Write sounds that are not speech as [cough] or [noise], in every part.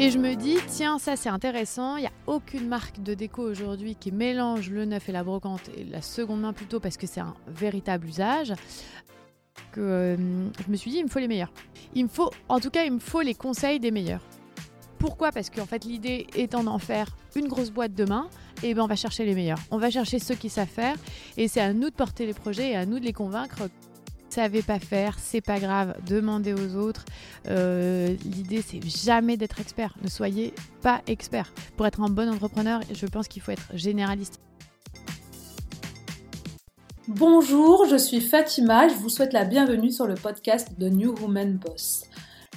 Et je me dis, tiens, ça c'est intéressant. Il n'y a aucune marque de déco aujourd'hui qui mélange le neuf et la brocante et la seconde main plutôt parce que c'est un véritable usage. Que euh, je me suis dit, il me faut les meilleurs. Il me faut, en tout cas, il me faut les conseils des meilleurs. Pourquoi? Parce qu'en fait, l'idée étant d'en faire une grosse boîte demain, et eh ben on va chercher les meilleurs. On va chercher ceux qui savent faire, et c'est à nous de porter les projets et à nous de les convaincre savez pas faire, c'est pas grave, demandez aux autres. Euh, l'idée, c'est jamais d'être expert. Ne soyez pas expert. Pour être un bon entrepreneur, je pense qu'il faut être généraliste. Bonjour, je suis Fatima, je vous souhaite la bienvenue sur le podcast de New Woman Boss,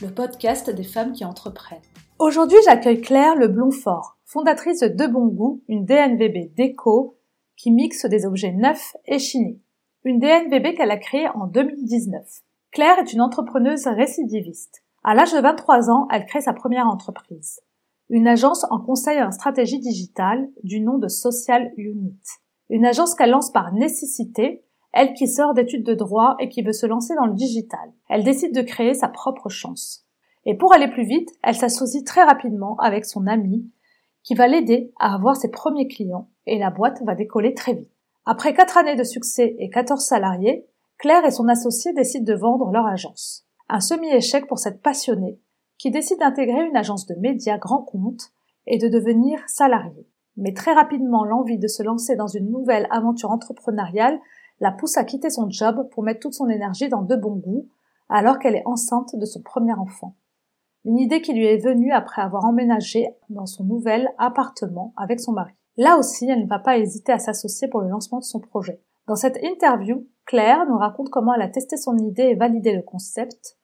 le podcast des femmes qui entreprennent. Aujourd'hui, j'accueille Claire Leblonfort, fondatrice de De Bon Goût, une DNVB déco qui mixe des objets neufs et chinés une DNVB qu'elle a créée en 2019. Claire est une entrepreneuse récidiviste. À l'âge de 23 ans, elle crée sa première entreprise, une agence en conseil en stratégie digitale du nom de Social Unit. Une agence qu'elle lance par nécessité, elle qui sort d'études de droit et qui veut se lancer dans le digital. Elle décide de créer sa propre chance. Et pour aller plus vite, elle s'associe très rapidement avec son ami qui va l'aider à avoir ses premiers clients et la boîte va décoller très vite. Après quatre années de succès et 14 salariés, Claire et son associé décident de vendre leur agence. Un semi-échec pour cette passionnée qui décide d'intégrer une agence de médias grand compte et de devenir salariée. Mais très rapidement, l'envie de se lancer dans une nouvelle aventure entrepreneuriale la pousse à quitter son job pour mettre toute son énergie dans de bons goûts, alors qu'elle est enceinte de son premier enfant. Une idée qui lui est venue après avoir emménagé dans son nouvel appartement avec son mari. Là aussi, elle ne va pas hésiter à s'associer pour le lancement de son projet. Dans cette interview, Claire nous raconte comment elle a testé son idée et validé le concept,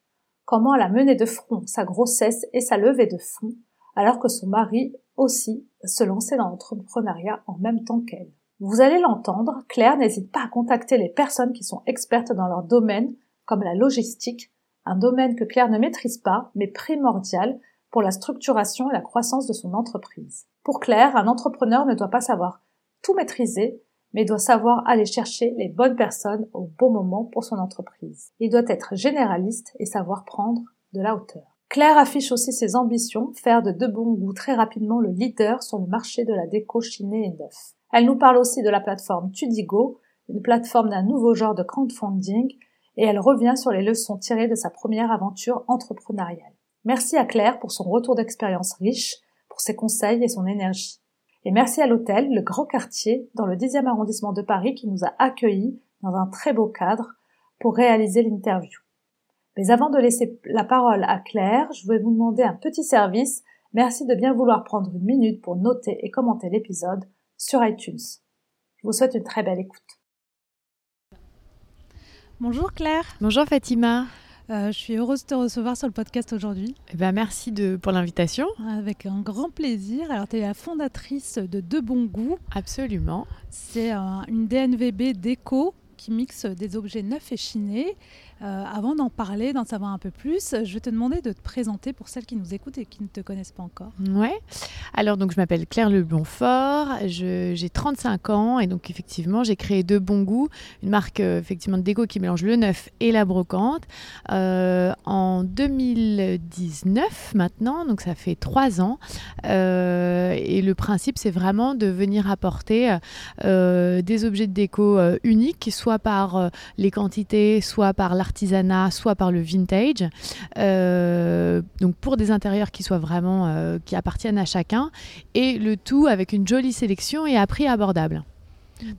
comment elle a mené de front sa grossesse et sa levée de fonds, alors que son mari aussi se lançait dans l'entrepreneuriat en même temps qu'elle. Vous allez l'entendre, Claire n'hésite pas à contacter les personnes qui sont expertes dans leur domaine, comme la logistique, un domaine que Claire ne maîtrise pas, mais primordial pour la structuration et la croissance de son entreprise. Pour Claire, un entrepreneur ne doit pas savoir tout maîtriser, mais doit savoir aller chercher les bonnes personnes au bon moment pour son entreprise. Il doit être généraliste et savoir prendre de la hauteur. Claire affiche aussi ses ambitions, faire de De Bon Goût très rapidement le leader sur le marché de la déco chinée et neuf. Elle nous parle aussi de la plateforme Tudigo, une plateforme d'un nouveau genre de crowdfunding, et elle revient sur les leçons tirées de sa première aventure entrepreneuriale. Merci à Claire pour son retour d'expérience riche, pour ses conseils et son énergie. Et merci à l'hôtel Le Grand Quartier dans le 10e arrondissement de Paris qui nous a accueillis dans un très beau cadre pour réaliser l'interview. Mais avant de laisser la parole à Claire, je vais vous demander un petit service. Merci de bien vouloir prendre une minute pour noter et commenter l'épisode sur iTunes. Je vous souhaite une très belle écoute. Bonjour Claire. Bonjour Fatima. Euh, je suis heureuse de te recevoir sur le podcast aujourd'hui. Eh ben, merci de, pour l'invitation. Avec un grand plaisir. Alors, tu es la fondatrice de De Bon Goût. Absolument. C'est une DNVB déco qui mixe des objets neufs et chinés euh, avant d'en parler, d'en savoir un peu plus, je vais te demander de te présenter pour celles qui nous écoutent et qui ne te connaissent pas encore. Ouais. Alors donc je m'appelle Claire Leblonfort, j'ai 35 ans et donc effectivement j'ai créé De Bon Goût, une marque euh, effectivement de déco qui mélange le neuf et la brocante euh, en 2019 maintenant, donc ça fait trois ans. et le principe c'est vraiment de venir apporter des objets de déco uniques, soit par les quantités, soit par la soit par le vintage. Euh, donc pour des intérieurs qui soient vraiment euh, qui appartiennent à chacun et le tout avec une jolie sélection et à prix abordable.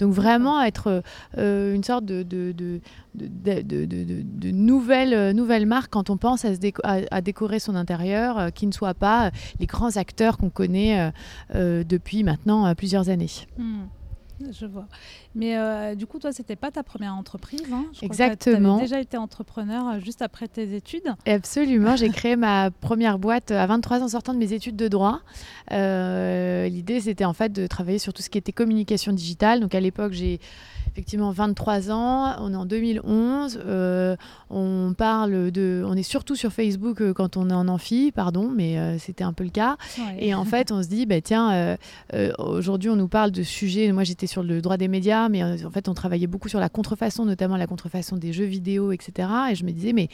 Donc vraiment être euh, une sorte de, de, de, de, nouvelle, marque quand on pense à, se à, décorer son intérieur, qui ne soit pas les grands acteurs qu'on connaît depuis maintenant plusieurs années. Hmm. Je vois. Mais euh, du coup, toi, c'était pas ta première entreprise. Hein Exactement. Tu as déjà été entrepreneur euh, juste après tes études. Absolument. J'ai [laughs] créé ma première boîte à 23 ans sortant de mes études de droit. Euh, l'idée, c'était en fait de travailler sur tout ce qui était communication digitale. Donc à l'époque, j'ai effectivement 23 ans, on est en 2011, euh, on parle de, on est surtout sur Facebook euh, quand on est en amphi, pardon, mais euh, c'était un peu le cas. Et en [laughs] fait, on se dit, bah, tiens, aujourd'hui on nous parle de sujets, moi j'étais sur le droit des médias, mais en fait, on travaillait beaucoup sur la contrefaçon, notamment la contrefaçon des jeux vidéo, etc. Et je me disais, mais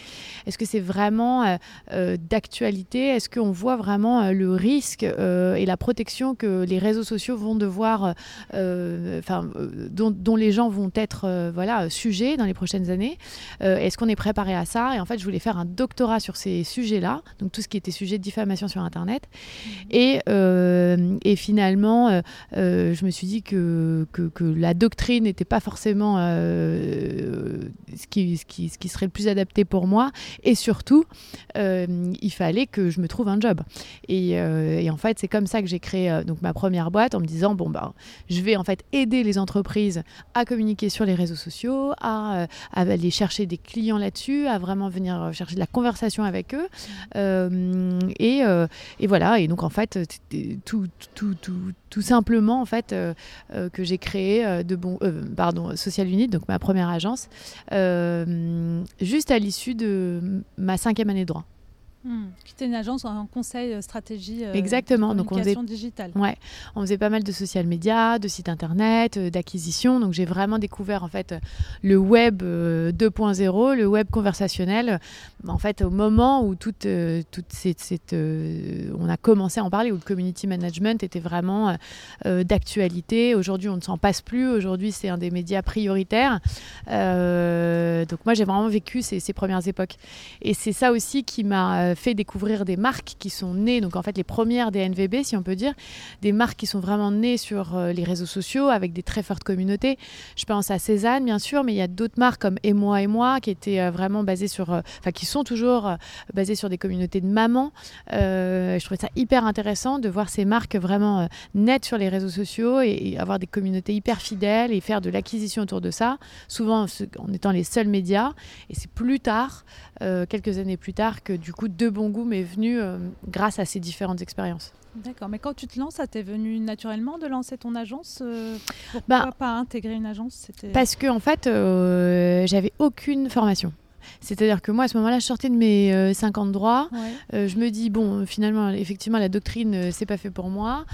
est-ce que c'est vraiment d'actualité? Est-ce qu'on voit vraiment le risque et la protection que les réseaux sociaux vont devoir, enfin, dont, dont, les gens vont être, voilà, sujets dans les prochaines années Est-ce qu'on est préparé à ça? Et en fait, je voulais faire un doctorat sur ces sujets-là, donc tout ce qui était sujet de diffamation sur Internet. Mmh. Et, euh, et, finalement, euh, euh, je me suis dit que, que, la doctrine n'était pas forcément ce qui, ce, qui, ce, qui, serait le plus adapté pour moi. Et surtout, il fallait que je me trouve un job. Et, et en fait, c'est comme ça que j'ai créé donc ma première boîte en me disant bon bah, je vais en fait aider les entreprises à communiquer sur les réseaux sociaux, à, à aller chercher des clients là-dessus, à vraiment venir chercher de la conversation avec eux. Euh, et, euh, et, voilà, et donc en fait, tout, tout, tout, tout simplement en fait euh, que j'ai créé de bon, pardon, Social Unit, donc ma première agence, juste à l'issue de ma cinquième année de droit. Hmm. Qui était une agence en conseil euh, stratégie euh, Exactement. Donc on faisait, digitale. Ouais, on faisait pas mal de social media, de sites internet, euh, d'acquisition. Donc j'ai vraiment découvert en fait le web 2.0, le web conversationnel. En fait, au moment où toute, toute cette, on a commencé à en parler, où le community management était vraiment d'actualité. Aujourd'hui, on ne s'en passe plus. Aujourd'hui, c'est un des médias prioritaires. donc moi, j'ai vraiment vécu ces, ces premières époques. Et c'est ça aussi qui m'a fait découvrir des marques qui sont nées, donc en fait les premières des NVB, si on peut dire, des marques qui sont vraiment nées sur euh, les réseaux sociaux avec des très fortes communautés. Je pense à Cézanne, bien sûr, mais il y a d'autres marques comme Et moi et moi qui étaient euh, vraiment basées sur, euh, enfin qui sont toujours basées sur des communautés de mamans. je trouvais ça hyper intéressant de voir ces marques vraiment nettes sur les réseaux sociaux et, avoir des communautés hyper fidèles et faire de l'acquisition autour de ça, souvent en étant les seuls médias. Et c'est plus tard, quelques années plus tard, que du coup, bon goût m'est venu euh, grâce à ces différentes expériences. D'accord, mais quand tu te lances, ça t'est venu naturellement de lancer ton agence euh, Pourquoi bah, pas intégrer une agence? Parce que en fait, euh, j'avais aucune formation. C'est-à-dire que moi, à ce moment-là, je sortais de mes 50 euh, droits. Euh, je me dis, bon, finalement, effectivement, la doctrine, euh, c'est pas fait pour moi.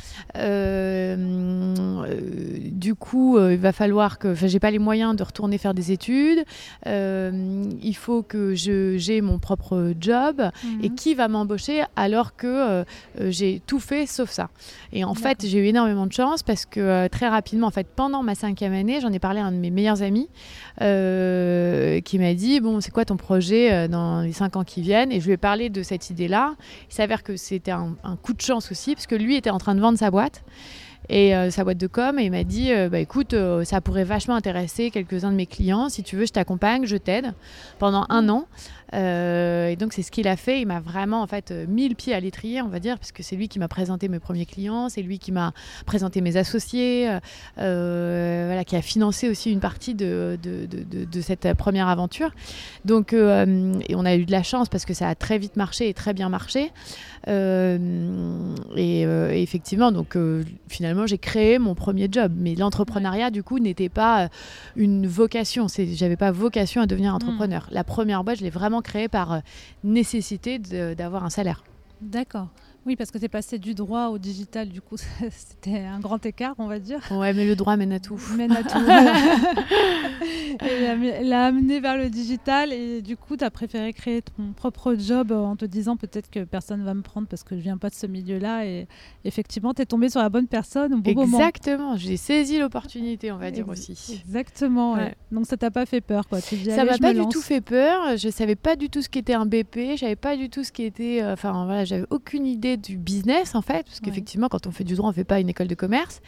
du coup, il va falloir que. Enfin, j'ai pas les moyens de retourner faire des études. il faut que j'ai mon propre job. Et mhm. qui va m'embaucher alors que j'ai tout fait sauf ça? Et en fait, j'ai eu énormément de chance parce que très rapidement, en fait, pendant ma cinquième année, j'en ai parlé à un de mes meilleurs amis qui m'a dit, bon, c'est quoi ton projet euh, dans les cinq ans qui viennent. Et je lui ai parlé de cette idée-là. Il s'avère que c'était un, coup de chance aussi, parce que lui était en train de vendre sa boîte et euh, sa boîte de com et il m'a dit euh, bah écoute ça pourrait vachement intéresser quelques-uns de mes clients. Si tu veux je t'accompagne je t'aide pendant un an euh, et donc c'est ce qu'il a fait. Il m'a vraiment en fait euh, mis le pied à l'étrier, on va dire, parce que c'est lui qui m'a présenté mes premiers clients, c'est lui qui m'a présenté mes associés, euh, voilà, qui a financé aussi une partie de, de, de, de cette première aventure. Donc et on a eu de la chance parce que ça a très vite marché et très bien marché. et, effectivement, donc finalement j'ai créé mon premier job, mais l'entrepreneuriat du coup n'était pas une vocation. J'avais pas vocation à devenir entrepreneur. La première boîte, je l'ai vraiment créé par euh, nécessité d'avoir un salaire. D'accord. Oui, parce que tu es passé du droit au digital, du coup, [laughs] c'était un grand écart, on va dire. Ouais, mais le droit mène à tout. [laughs] Mène à tout. [laughs] et l'a amené vers le digital et du coup, tu as préféré créer ton propre job en te disant peut-être que personne va me prendre parce que je viens pas de ce milieu-là. Et effectivement, tu es tombé sur la bonne personne au bon Exactement, j'ai saisi l'opportunité, on va dire aussi. Exactement, Donc ça t'a pas fait peur, quoi. Tu ça m'a pas du tout fait peur. Je savais pas du tout ce qu'était un BP, je savais pas du tout ce qui était. Euh, enfin, voilà, j'avais aucune idée du business en fait, parce qu'effectivement, quand on fait du droit, on fait pas une école de commerce.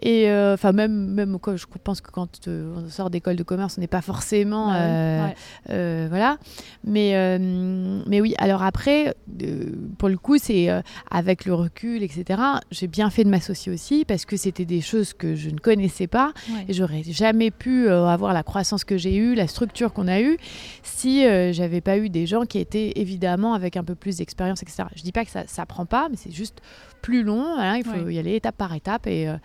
Et euh, enfin, même, même je pense que quand euh, on sort d'école de commerce, on n'est pas forcément. Euh, voilà. Mais, mais oui, alors après, pour le coup, c'est avec le recul, etc. J'ai bien fait de m'associer aussi parce que c'était des choses que je ne connaissais pas et j'aurais jamais pu avoir la croissance que j'ai eue, la structure qu'on a eue, si j'avais pas eu des gens qui étaient évidemment avec un peu plus d'expérience, etc. Je dis pas que ça, ça prend pas, mais c'est juste plus long. il faut y aller étape par étape. Et, euh,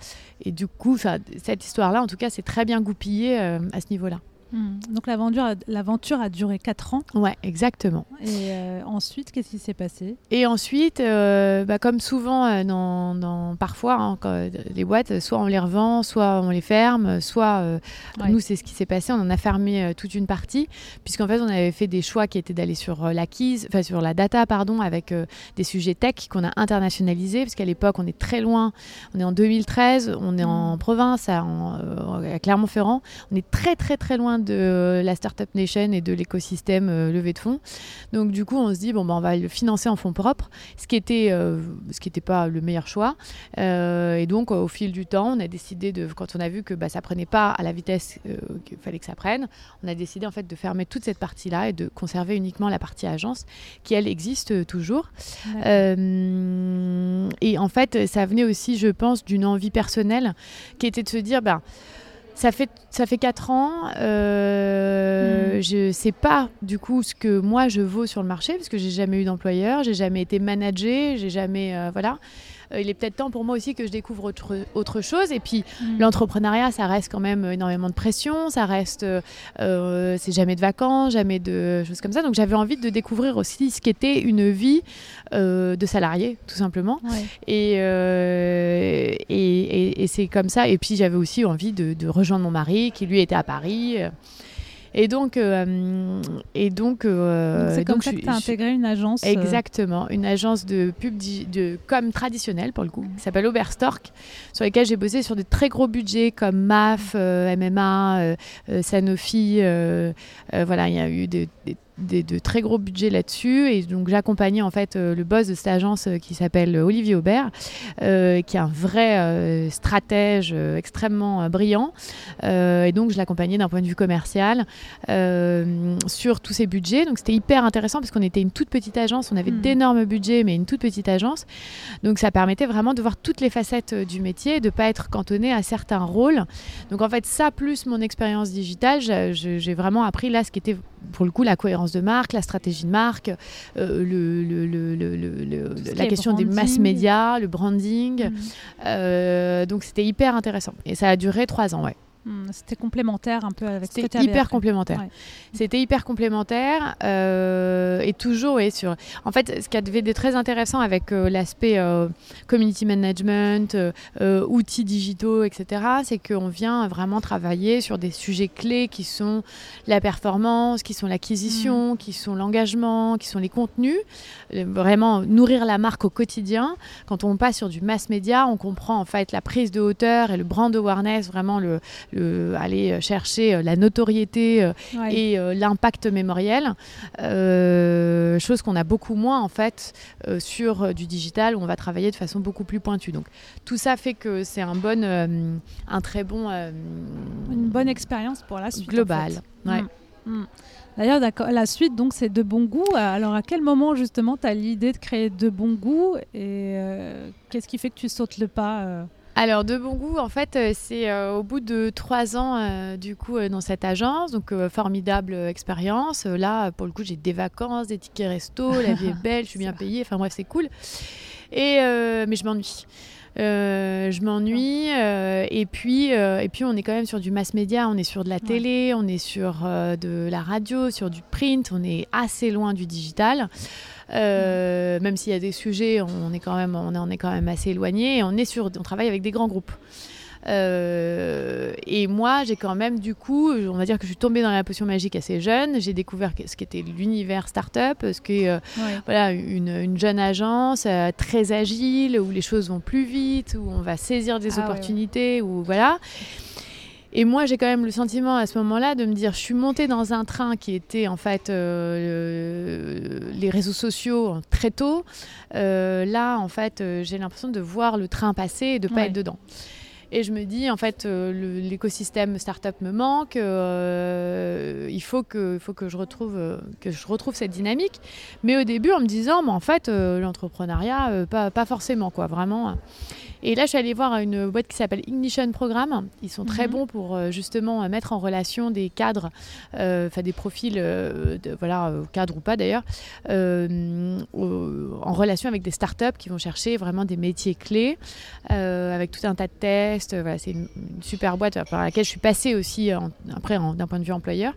et du coup, cette histoire-là, en tout cas, c'est très bien goupillé euh, à ce niveau-là. Hmm. Donc l'aventure, l'aventure a duré 4 ans. Ouais, exactement. Et euh, ensuite, qu'est-ce qui s'est passé? Et ensuite, euh, bah, comme souvent, euh, dans, dans- parfois, hein, quand, les boîtes, soit on les revend, soit on les ferme, soit euh, Ouais. nous, c'est ce qui s'est passé. On en a fermé toute une partie, puisqu'en fait, on avait fait des choix qui étaient d'aller sur l'acquise, enfin sur la data, pardon, avec des sujets tech qu'on a internationalisés, parce qu'à l'époque, on est très loin. On est en 2013, on est en Mm. province, à, en- à Clermont-Ferrand. On est très, très, très loin de la Startup Nation et de l'écosystème euh, levée de fonds. Donc, du coup, on se dit, bon, ben, on va le financer en fonds propres, ce qui était, euh, ce qui n'était pas le meilleur choix. Euh, et donc, au fil du temps, on a décidé de, quand on a vu que bah, ça prenait pas à la vitesse euh, qu'il fallait que ça prenne, on a décidé en fait de fermer toute cette partie-là et de conserver uniquement la partie agence, qui elle existe toujours. Et en fait, ça venait aussi, je pense, d'une envie personnelle qui était de se dire, ben, ça fait, ça fait 4 ans, euh, Mm. je sais pas du coup ce que moi je vaux sur le marché parce que j'ai jamais eu d'employeur, j'ai jamais été managée, j'ai jamais. euh, voilà. Euh, il est peut-être temps pour moi aussi que je découvre autre, autre chose. Et puis, Hmm. l'entrepreneuriat, ça reste quand même énormément de pression, ça reste. euh, euh, c'est jamais de vacances, jamais de choses comme ça. Donc, j'avais envie de découvrir aussi ce qu'était une vie euh, de salarié, tout simplement. Ouais. Et, euh, et, et- et c'est comme ça. Et puis j'avais aussi envie de, de rejoindre mon mari qui lui était à Paris. Et donc, euh, et donc, euh, Donc, c'est comme donc ça que tu as intégré une agence. euh, Exactement, une agence de pub de com traditionnelle pour le coup, qui s'appelle Oberstork, sur lesquels j'ai bossé sur des très gros budgets comme MAF, MMA, Sanofi. voilà, il y a eu des, des- des- de très gros budgets là-dessus. Et donc j'accompagnais en fait euh, le boss de cette agence euh, qui s'appelle Olivier Aubert, euh, qui est un vrai euh, stratège euh, extrêmement euh, brillant. Euh, et donc je l'accompagnais d'un point de vue commercial euh, sur tous ces budgets. Donc c'était hyper intéressant parce qu'on était une toute petite agence, on avait Mm. d'énormes budgets, mais une toute petite agence. Donc ça permettait vraiment de voir toutes les facettes euh, du métier, de pas être cantonné à certains rôles. Donc en fait ça plus mon expérience digitale, j'ai vraiment appris là ce qui était pour le coup la cohérence de marque, la stratégie de marque, euh, le, le- le- la est question des mass médias, le branding. hmm. Euh, donc c'était hyper intéressant. Et ça a duré trois ans, ouais. Hmm, C'était complémentaire un peu avec ce que C'était hyper complémentaire. C'était hyper complémentaire euh, et toujours ouais, sur. En fait, ce qui avait très intéressant avec euh, l'aspect euh, community management, outils digitaux, etc., c'est qu'on vient vraiment travailler sur des sujets clés qui sont la performance, qui sont l'acquisition, qui sont l'engagement, qui sont les contenus. Vraiment nourrir la marque au quotidien. Quand on passe sur du mass média, on comprend en fait la prise de hauteur et le brand awareness, vraiment le, le aller chercher euh, la notoriété euh, Ouais. et euh, l'impact mémoriel, euh, chose qu'on a beaucoup moins en fait euh, sur euh, du digital où on va travailler de façon beaucoup plus pointue. Donc tout ça fait que c'est un bon, euh, un très bon euh, Une bonne expérience pour la suite. en global. fait. Ouais. Mm. Mm. D'ailleurs, la suite, donc, c'est de bon goût. Alors, à quel moment, justement, tu as l'idée de créer de bon goût Et euh, qu'est-ce qui fait que tu sautes le pas euh Alors de bon goût, en fait, euh, c'est euh, au bout de trois ans euh, du coup euh, dans cette agence, donc formidable expérience. Là, pour le coup, j'ai des vacances, des tickets resto, la vie est [laughs] belle, je suis bien payée. Enfin bref, c'est cool. Et mais je m'ennuie. Euh, je m'ennuie euh, et puis euh, et puis on est quand même sur du mass média, on est sur de la télé, on est sur de la radio, sur du print, on est assez loin du digital. Euh, même s'il y a des sujets, on est quand même, on est, on est quand même assez éloigné. On est sur, on travaille avec des grands groupes. Euh, et moi, j'ai quand même, du coup, on va dire que je suis tombée dans la potion magique assez jeune. J'ai découvert ce qu'était l'univers startup, ce qu'est euh, Ouais. voilà, une, une jeune agence euh, très agile, où les choses vont plus vite, où on va saisir des Ah ouais, opportunités, où voilà. Et moi, j'ai quand même le sentiment à ce moment-là de me dire, je suis montée dans un train qui était en fait euh, le- les réseaux sociaux très tôt. Euh, là, en fait, euh, j'ai l'impression de voir le train passer et de pas Ouais. être dedans. Et je me dis, en fait, euh, l'écosystème startup me manque. euh, il faut que, faut que je retrouve, euh, que je retrouve cette dynamique. Mais au début, en me disant, mais en fait, l'entrepreneuriat, pas, pas forcément, quoi, vraiment. Et là, je suis allée voir une boîte qui s'appelle Ignition Programme. Ils sont très Mhm. bons pour euh, justement euh, mettre en relation des cadres, euh, enfin des profils, euh, de, voilà, cadres ou pas d'ailleurs, en relation avec des startups qui vont chercher vraiment des métiers clés, avec tout un tas de tests. Voilà, c'est une, une super boîte par laquelle je suis passée aussi en- après d'un point de vue employeur.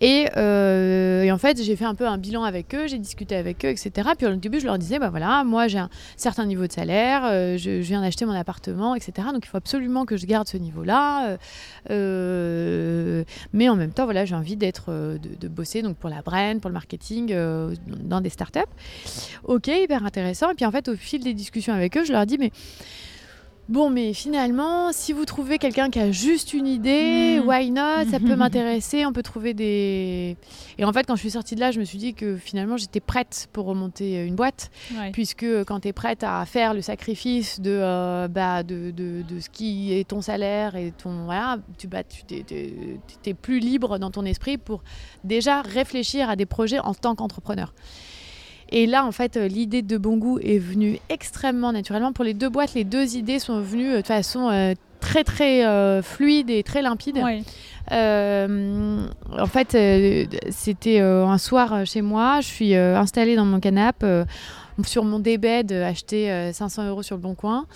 Et, euh, et en fait, j'ai fait un peu un bilan avec eux, j'ai discuté avec eux, etc. Puis au début, je leur disais, bah voilà, moi j'ai un certain niveau de salaire, euh, je, viens d'acheter mon appartement, etc. Donc il faut absolument que je garde ce niveau-là. euh, mais en même temps, voilà, j'ai envie d'être, de, de bosser donc pour la brand, pour le marketing, dans des startups. Ok, hyper intéressant. Et puis en fait, au fil des discussions avec eux, je leur dis, mais Bon, mais finalement, si vous trouvez quelqu'un qui a juste une idée, Mm. why not? Ça peut [laughs] m'intéresser, on peut trouver des... Et en fait, quand je suis sortie de là, je me suis dit que finalement, j'étais prête pour remonter une boîte, Ouais. puisque quand tu es prête à faire le sacrifice de, euh, bah, de, de, de ce qui est ton salaire et ton... Voilà, tu bah, tu t'es plus libre dans ton esprit pour déjà réfléchir à des projets en tant qu'entrepreneur. Et là, en fait, euh, l'idée de bon goût est venue extrêmement naturellement. Pour les deux boîtes, les deux idées sont venues euh, de façon euh, très, très euh, fluide et très limpide. Euh, en fait, c'était un soir chez moi. Je suis installée dans mon canapé. Sur mon débed, euh, acheté euh, 500 euros sur le bon coin.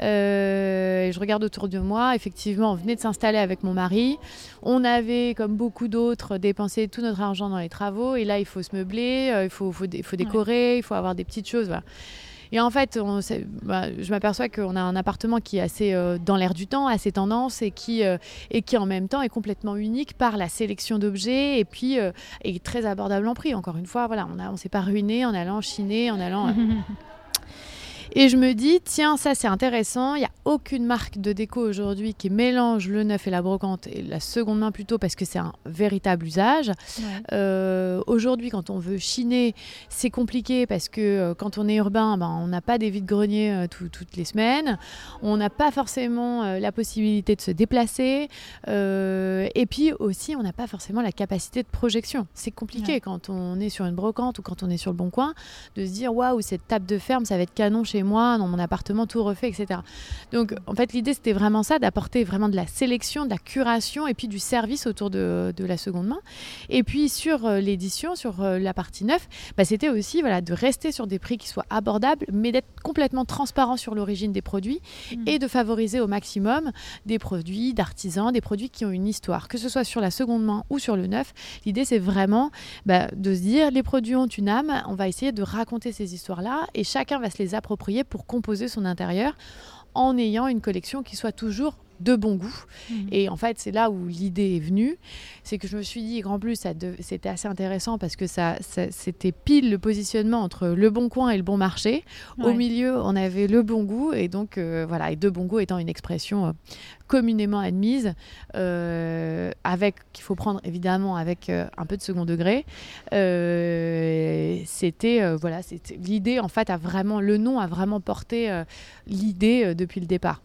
Euh, et je regarde autour de moi. Effectivement, on venait de s'installer avec mon mari. On avait, comme beaucoup d'autres, dépensé tout notre argent dans les travaux. Et là, il faut se meubler, euh, il faut, faut, dé- faut décorer, il faut avoir des petites choses. voilà. Et en fait, bah, je m'aperçois qu'on a un appartement qui est assez euh, dans l'air du temps, assez tendance et qui, euh, et qui en même temps est complètement unique par la sélection d'objets et puis euh, est très abordable en prix. Encore une fois, voilà, on ne on s'est pas ruiné en allant chiner, en allant. [laughs] et je me dis, tiens, ça c'est intéressant. Il n'y a aucune marque de déco aujourd'hui qui mélange le neuf et la brocante et la seconde main plutôt parce que c'est un véritable usage. Ouais. Euh, aujourd'hui, quand on veut chiner, c'est compliqué parce que euh, quand on est urbain, ben, on n'a pas des vides-greniers euh, tout- toutes les semaines. On n'a pas forcément euh, la possibilité de se déplacer. Et puis aussi, on n'a pas forcément la capacité de projection. C'est compliqué Ouais. quand on est sur une brocante ou quand on est sur le bon coin de se dire waouh, cette table de ferme, ça va être canon chez moi, dans mon appartement, tout refait, etc. Donc en fait, l'idée, c'était vraiment ça, d'apporter vraiment de la sélection, de la curation et puis du service autour de, de la seconde main. Et puis sur euh, l'édition, sur euh, la partie 9, bah, c'était aussi voilà, de rester sur des prix qui soient abordables, mais d'être complètement transparent sur l'origine des produits Mhm. et de favoriser au maximum des produits d'artisans, des produits qui ont une histoire, que ce soit sur la seconde main ou sur le neuf. L'idée, c'est vraiment bah, de se dire, les produits ont une âme, on va essayer de raconter ces histoires-là et chacun va se les approprier pour composer son intérieur en ayant une collection qui soit toujours de bon goût. Mhm. Et en fait, c'est là où l'idée est venue. C'est que je me suis dit qu'en plus, c'était assez intéressant parce que ça, ça- c'était pile le positionnement entre le bon coin et le bon marché. Au milieu, on avait le bon goût. Et donc, euh, voilà, et de bon goût étant une expression euh, communément admise, euh, avec qu'il faut prendre évidemment avec un peu de second degré. C'était, voilà, c'était l'idée, en fait, a vraiment, le nom a vraiment porté l'idée depuis le départ.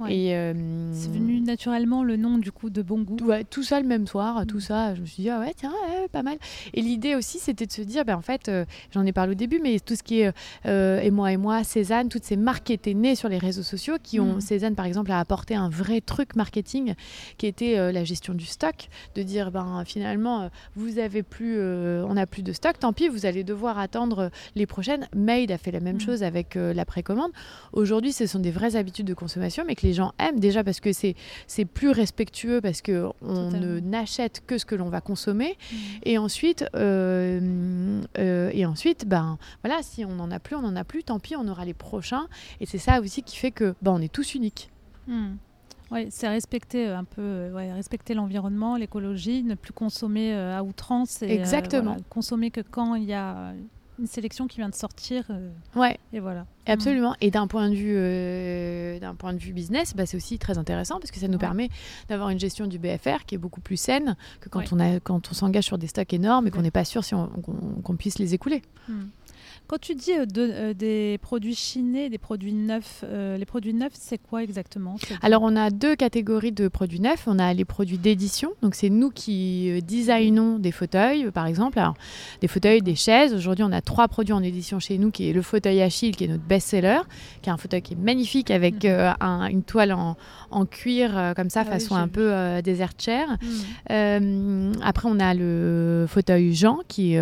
Ouais. Et, euh, C'est venu naturellement le nom du coup de bon goût. Ouais, tout ça le même soir, tout Mm. ça, je me suis dit, ah ouais, tiens, ouais, pas mal. Et l'idée aussi, c'était de se dire, ben, en fait, euh, j'en ai parlé au début, mais tout ce qui est euh, Et moi et moi, Cézanne, toutes ces marques qui étaient nées sur les réseaux sociaux, qui ont, Mm. Cézanne par exemple, a apporté un vrai truc marketing qui était euh, la gestion du stock, de dire, ben finalement, vous avez plus, euh, on n'a plus de stock, tant pis, vous allez devoir attendre les prochaines. Made a fait la même Mm. chose avec euh, la précommande. Aujourd'hui, ce sont des vraies habitudes de consommation, mais que les gens aiment déjà parce que c'est c'est plus respectueux parce que on Totalement. n'achète que ce que l'on va consommer Mhm. et ensuite euh, euh, et ensuite ben voilà si on n'en a plus on n'en a plus tant pis on aura les prochains et c'est ça aussi qui fait que ben on est tous uniques. Ouais, c'est respecter euh, un peu, ouais, respecter l'environnement, l'écologie, ne plus consommer à outrance. Et, euh, Exactement. voilà, consommer que quand il y a une sélection qui vient de sortir. euh, ouais et voilà. Absolument. Et d'un point de vue, euh, d'un point de vue business, bah, c'est aussi très intéressant parce que ça nous Ouais. permet d'avoir une gestion du BFR qui est beaucoup plus saine que quand Ouais. on a, quand on s'engage sur des stocks énormes et qu'on n'est pas sûr si on- qu'on qu'on puisse les écouler. Hmm. Quand tu dis euh, de- euh, des produits chinés, des produits neufs, euh, les produits neufs, c'est quoi exactement Alors, on a deux catégories de produits neufs. On a les produits d'édition. Donc, c'est nous qui designons des fauteuils, par exemple. Alors, des fauteuils, des chaises. Aujourd'hui, on a trois produits en édition chez nous, qui est le fauteuil Achille, qui est notre best-seller, qui est un fauteuil qui est magnifique avec Mhm. un- une toile en, en cuir, comme ça, Ah façon un peu desert chair. Euh, après, on a le fauteuil Jean, qui,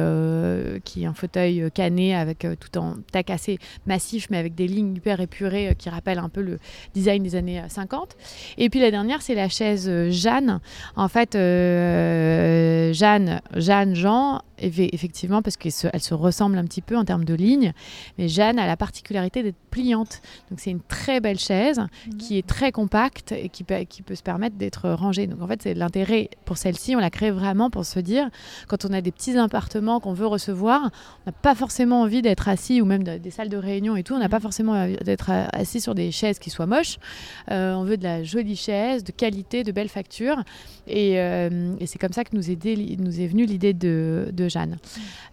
qui est un fauteuil cané avec euh, tout en tac assez massif, mais avec des lignes hyper épurées euh, qui rappellent un peu le design des années euh, 50. Et puis la dernière, c'est la chaise euh, Jeanne. En fait, euh, Jeanne, Jeanne, Jean, effectivement, parce qu'elle se, se ressemble un petit peu en termes de lignes, mais Jeanne a la particularité d'être pliante. Donc c'est une très belle chaise qui est très compacte et qui peut, qui peut se permettre d'être rangée. Donc en fait, c'est l'intérêt pour celle-ci. On l'a créée vraiment pour se dire, quand on a des petits appartements qu'on veut recevoir, on n'a pas forcément envie d'être assis, ou même de- des salles de réunion et tout, on n'a pas forcément envie d'être assis sur des chaises qui soient moches. Euh, on veut de la jolie chaise, de qualité, de belle facture. Et, euh, et c'est comme ça que nous est, dé- nous est venue l'idée de, de Jeanne.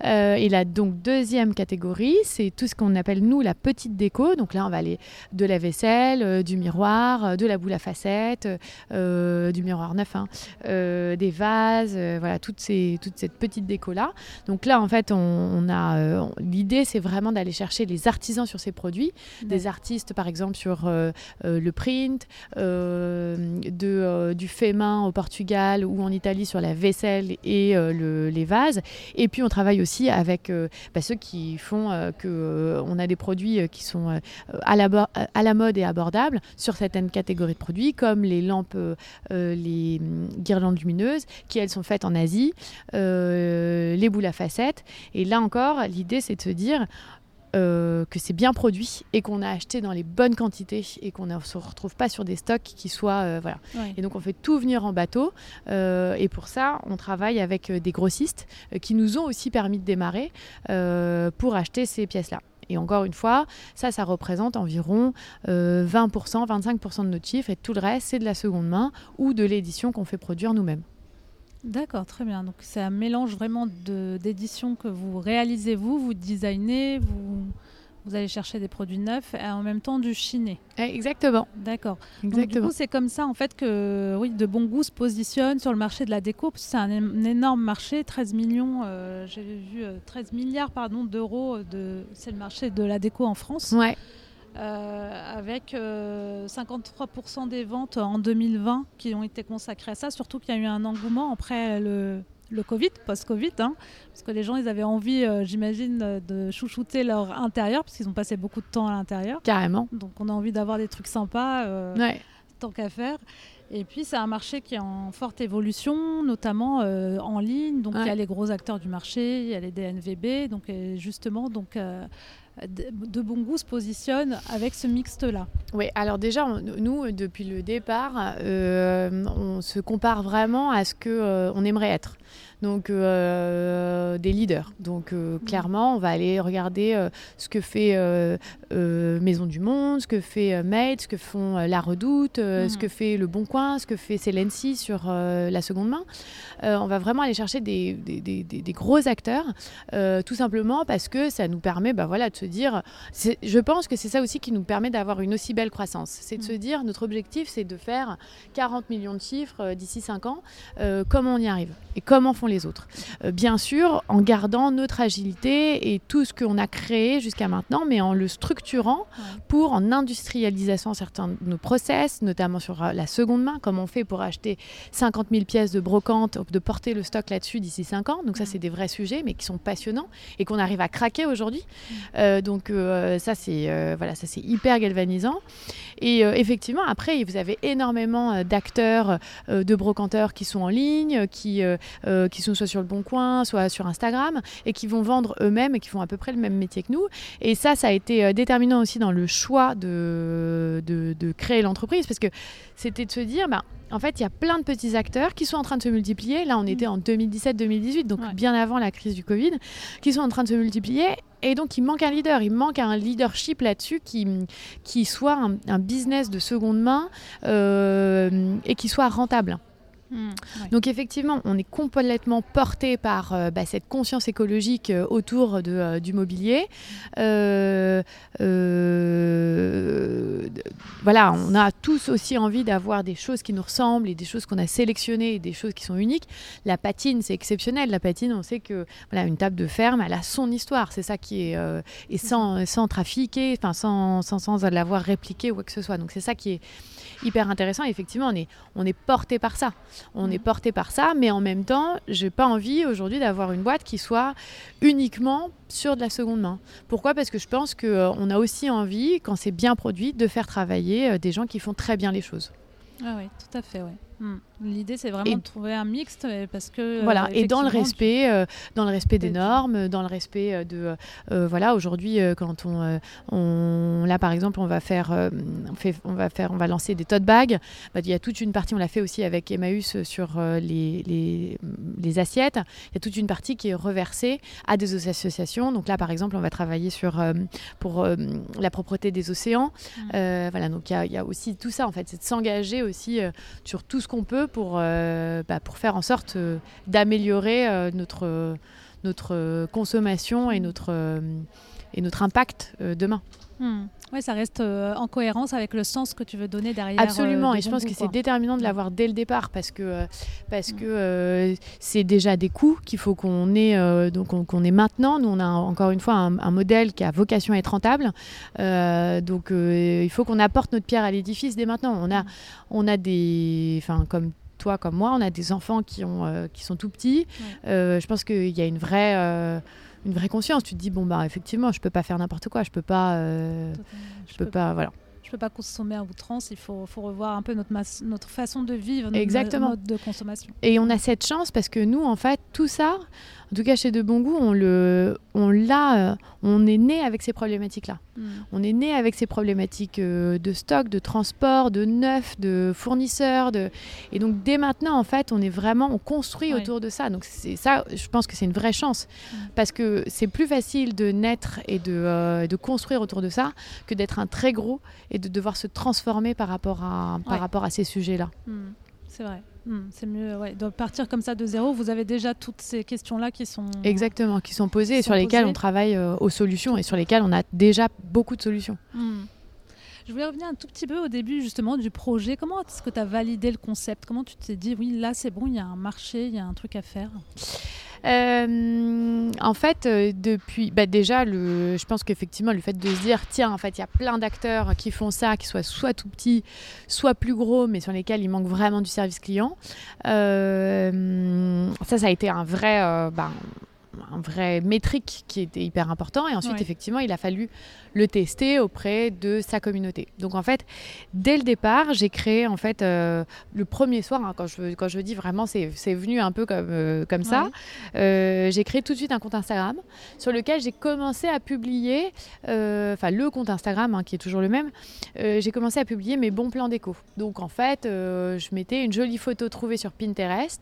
Euh, et la donc deuxième catégorie, c'est tout ce qu'on appelle nous la petite déco. Donc là, on va aller de la vaisselle, euh, du miroir, euh, de la boule à facettes, du miroir neuf, hein, des vases, voilà, toutes ces, toute cette petite déco là. Donc là, en fait, on, on a l'idée, c'est vraiment d'aller chercher les artisans sur ces produits, des artistes par exemple sur le print, de, du fait main au Portugal ou en Italie sur la vaisselle et euh, le- les vases. Et puis on travaille aussi avec euh, bah, ceux qui font euh, que euh, a des produits qui sont à, la, à la mode et abordables sur certaines catégories de produits, comme les lampes, les hum, guirlandes lumineuses, qui elles sont faites en Asie, les boules à facettes. Et là encore, l'idée c'est de se dire euh, que c'est bien produit et qu'on a acheté dans les bonnes quantités et qu'on ne se retrouve pas sur des stocks qui soient euh, voilà. Ouais. Et donc on fait tout venir en bateau euh, et pour ça on travaille avec des grossistes qui nous ont aussi permis de démarrer pour acheter ces pièces-là. Et encore une fois, ça, ça représente environ euh, 20%, 25% de notre chiffre et tout le reste, c'est de la seconde main ou de l'édition qu'on fait produire nous-mêmes. D'accord, très bien. Donc c'est un mélange vraiment d'éditions que vous réalisez vous, vous designez, vous, vous allez chercher des produits neufs et en même temps du chiné. Eh, Exactement. D'accord. Donc, du Exactement. coup, c'est comme ça en fait que oui, de bon goût se positionne sur le marché de la déco. C'est un, énorme marché, 13 millions, euh, j'ai vu euh, 13 milliards pardon d'euros. De, c'est le marché de la déco en France, Ouais. Euh, avec euh, 53% des ventes en 2020 qui ont été consacrées à ça. Surtout qu'il y a eu un engouement après le le Covid, post-Covid, hein, parce que les gens, ils avaient envie, euh, j'imagine, euh, de chouchouter leur intérieur, parce qu'ils ont passé beaucoup de temps à l'intérieur. Carrément. Donc on a envie d'avoir des trucs sympas. euh, Ouais. tant qu'à faire. Et puis c'est un marché qui est en forte évolution, notamment euh, en ligne. Donc il y a les gros acteurs du marché, il y a les DNVB. Donc euh, justement, donc euh, de, bon goût se positionne avec ce mixte là. Oui, alors déjà, on- nous, depuis le départ, euh, on se compare vraiment à ce que euh, on aimerait être. Donc, euh, des leaders. Donc, euh, clairement, on va aller regarder ce que fait euh, Maison du Monde, ce que fait euh, Made, ce que font euh, La Redoute, ce Mhm. que fait Le Bon Coin, ce que fait Celency sur la seconde main. On va vraiment aller chercher des, des- des- des- des gros acteurs, tout simplement parce que ça nous permet bah, voilà, de se dire je pense que c'est ça aussi qui nous permet d'avoir une aussi belle croissance. C'est de Mm. se dire, notre objectif, c'est de faire 40 millions de chiffres d'ici 5 ans. Comment on y arrive Et comment font les autres? Bien sûr, en gardant notre agilité et tout ce qu'on a créé jusqu'à maintenant, mais en le structurant pour, en industrialisation certains de nos process, notamment sur euh, la seconde main, comme on fait pour acheter 50 000 pièces de brocante, de porter le stock là-dessus d'ici 5 ans. Donc ça, c'est des vrais sujets, mais qui sont passionnants et qu'on arrive à craquer aujourd'hui. Euh, donc euh, ça c'est euh, voilà ça c'est hyper galvanisant. Et effectivement après vous avez énormément d'acteurs de brocanteurs qui sont en ligne qui qui sont soit sur le bon coin soit sur Instagram et qui vont vendre eux-mêmes et qui font à peu près le même métier que nous. Et ça ça a été déterminant aussi dans le choix de de, de créer l'entreprise parce que c'était de se dire bah en fait, il y a plein de petits acteurs qui sont en train de se multiplier. Là, on était en 2017-2018, donc Ouais. bien avant la crise du Covid, qui sont en train de se multiplier. Et donc, il manque un leader. Il manque un leadership là-dessus qui, qui soit un, un business de seconde main euh, et qui soit rentable. Mmh, ouais. Donc effectivement, on est complètement porté par euh, bah, cette conscience écologique euh, autour de, euh, du mobilier. Voilà, on a tous aussi envie d'avoir des choses qui nous ressemblent et des choses qu'on a sélectionnées et des choses qui sont uniques. La patine, c'est exceptionnel. La patine, on sait que voilà, une table de ferme, elle a son histoire. C'est ça qui est et sans, sans trafiquer, enfin sans, sans, sans l'avoir répliqué ou quoi que ce soit. Donc c'est ça qui est hyper intéressant. Et effectivement, on est, on est porté par ça. On est porté par ça, mais en même temps, j'ai pas envie aujourd'hui d'avoir une boîte qui soit uniquement sur de la seconde main. Pourquoi? Parce que je pense qu'on a aussi envie, quand c'est bien produit, de faire travailler euh, des gens qui font très bien les choses. Ah oui, tout à fait, ouais. Mm. L'idée, c'est vraiment Et- de trouver un mixte parce que. voilà, euh, et dans le respect, euh, dans le respect des normes, dans le respect euh, de, euh, voilà, aujourd'hui, quand on, on, là par exemple, on va faire, on fait, on va faire, on va lancer des tote bags. Bah, il y a toute une partie, on l'a fait aussi avec Emmaüs sur les, les, les assiettes. Il y a toute une partie qui est reversée à des associations. Donc là, par exemple, on va travailler sur pour la propreté des océans. Mm. Euh, voilà, donc il y, y a aussi tout ça en fait, c'est de s'engager aussi sur tout qu'on peut pour, euh, bah, pour faire en sorte euh, d'améliorer euh, notre, consommation et notre, et notre impact euh, demain. Mm. Ouais, ça reste euh, en cohérence avec le sens que tu veux donner derrière. Absolument, euh, et je pense que c'est déterminant de l'avoir dès le départ parce que euh, parce que euh, c'est déjà des coûts qu'il faut qu'on ait donc on- qu'on ait maintenant. Nous, on a encore une fois un, un modèle qui a vocation à être rentable, donc il faut qu'on apporte notre pierre à l'édifice dès maintenant. On a Mm. on a des, enfin comme toi comme moi, on a des enfants qui ont qui sont tout petits. Ouais. Je pense qu'il y a une vraie une vraie conscience. Tu te dis bon bah effectivement, je peux pas faire n'importe quoi. Je peux pas. euh, je peux pas. Voilà. je peux pas consommer à outrance. Il faut, faut revoir un peu notre, notre façon de vivre, notre Exactement. mode de consommation. Et on a cette chance parce que nous, en fait, tout ça, en tout cas chez De Bon Goût, on le, on l'a, euh, on est né avec ces problématiques-là. Mm. On est né avec ces problématiques euh, de stock, de transport, de neuf, de fournisseurs, de... et donc dès maintenant, en fait, on est vraiment, on construit Ouais. autour de ça. Donc c'est ça, je pense que c'est une vraie chance Mm. parce que c'est plus facile de naître et de, euh, de construire autour de ça que d'être un très gros et de devoir se transformer par rapport à, par Ouais. rapport à ces sujets-là. Mm. C'est vrai. Mm. C'est mieux ouais, de partir comme ça de zéro. Vous avez déjà toutes ces questions-là qui sont. Exactement, qui sont posées et Sont sur lesquelles posées. on travaille euh, aux solutions et sur lesquelles on a déjà beaucoup de solutions. Mm. Je voulais revenir un tout petit peu au début justement du projet. Comment est-ce que tu as validé le concept? Comment tu t'es dit, oui, là c'est bon, il y a un marché, il y a un truc à faire? Euh, en fait, euh, depuis, bah déjà, le, je pense qu'effectivement, le fait de se dire, tiens, en fait, il y a plein d'acteurs qui font ça, qui soient soit tout petits, soit plus gros, mais sur lesquels il manque vraiment du service client. Euh, ça, ça a été un vrai, bah, un vrai métrique qui était hyper important. Et ensuite, Ouais. effectivement, il a fallu le tester auprès de sa communauté. Donc, en fait, dès le départ, j'ai créé, en fait, euh, le premier soir, hein, quand, je, quand je dis vraiment, c'est venu un peu comme, euh, comme ça. Ouais. Euh, j'ai créé tout de suite un compte Instagram sur lequel j'ai commencé à publier, enfin le compte Instagram hein, qui est toujours le même, j'ai commencé à publier mes bons plans déco. Donc en fait, je mettais une jolie photo trouvée sur Pinterest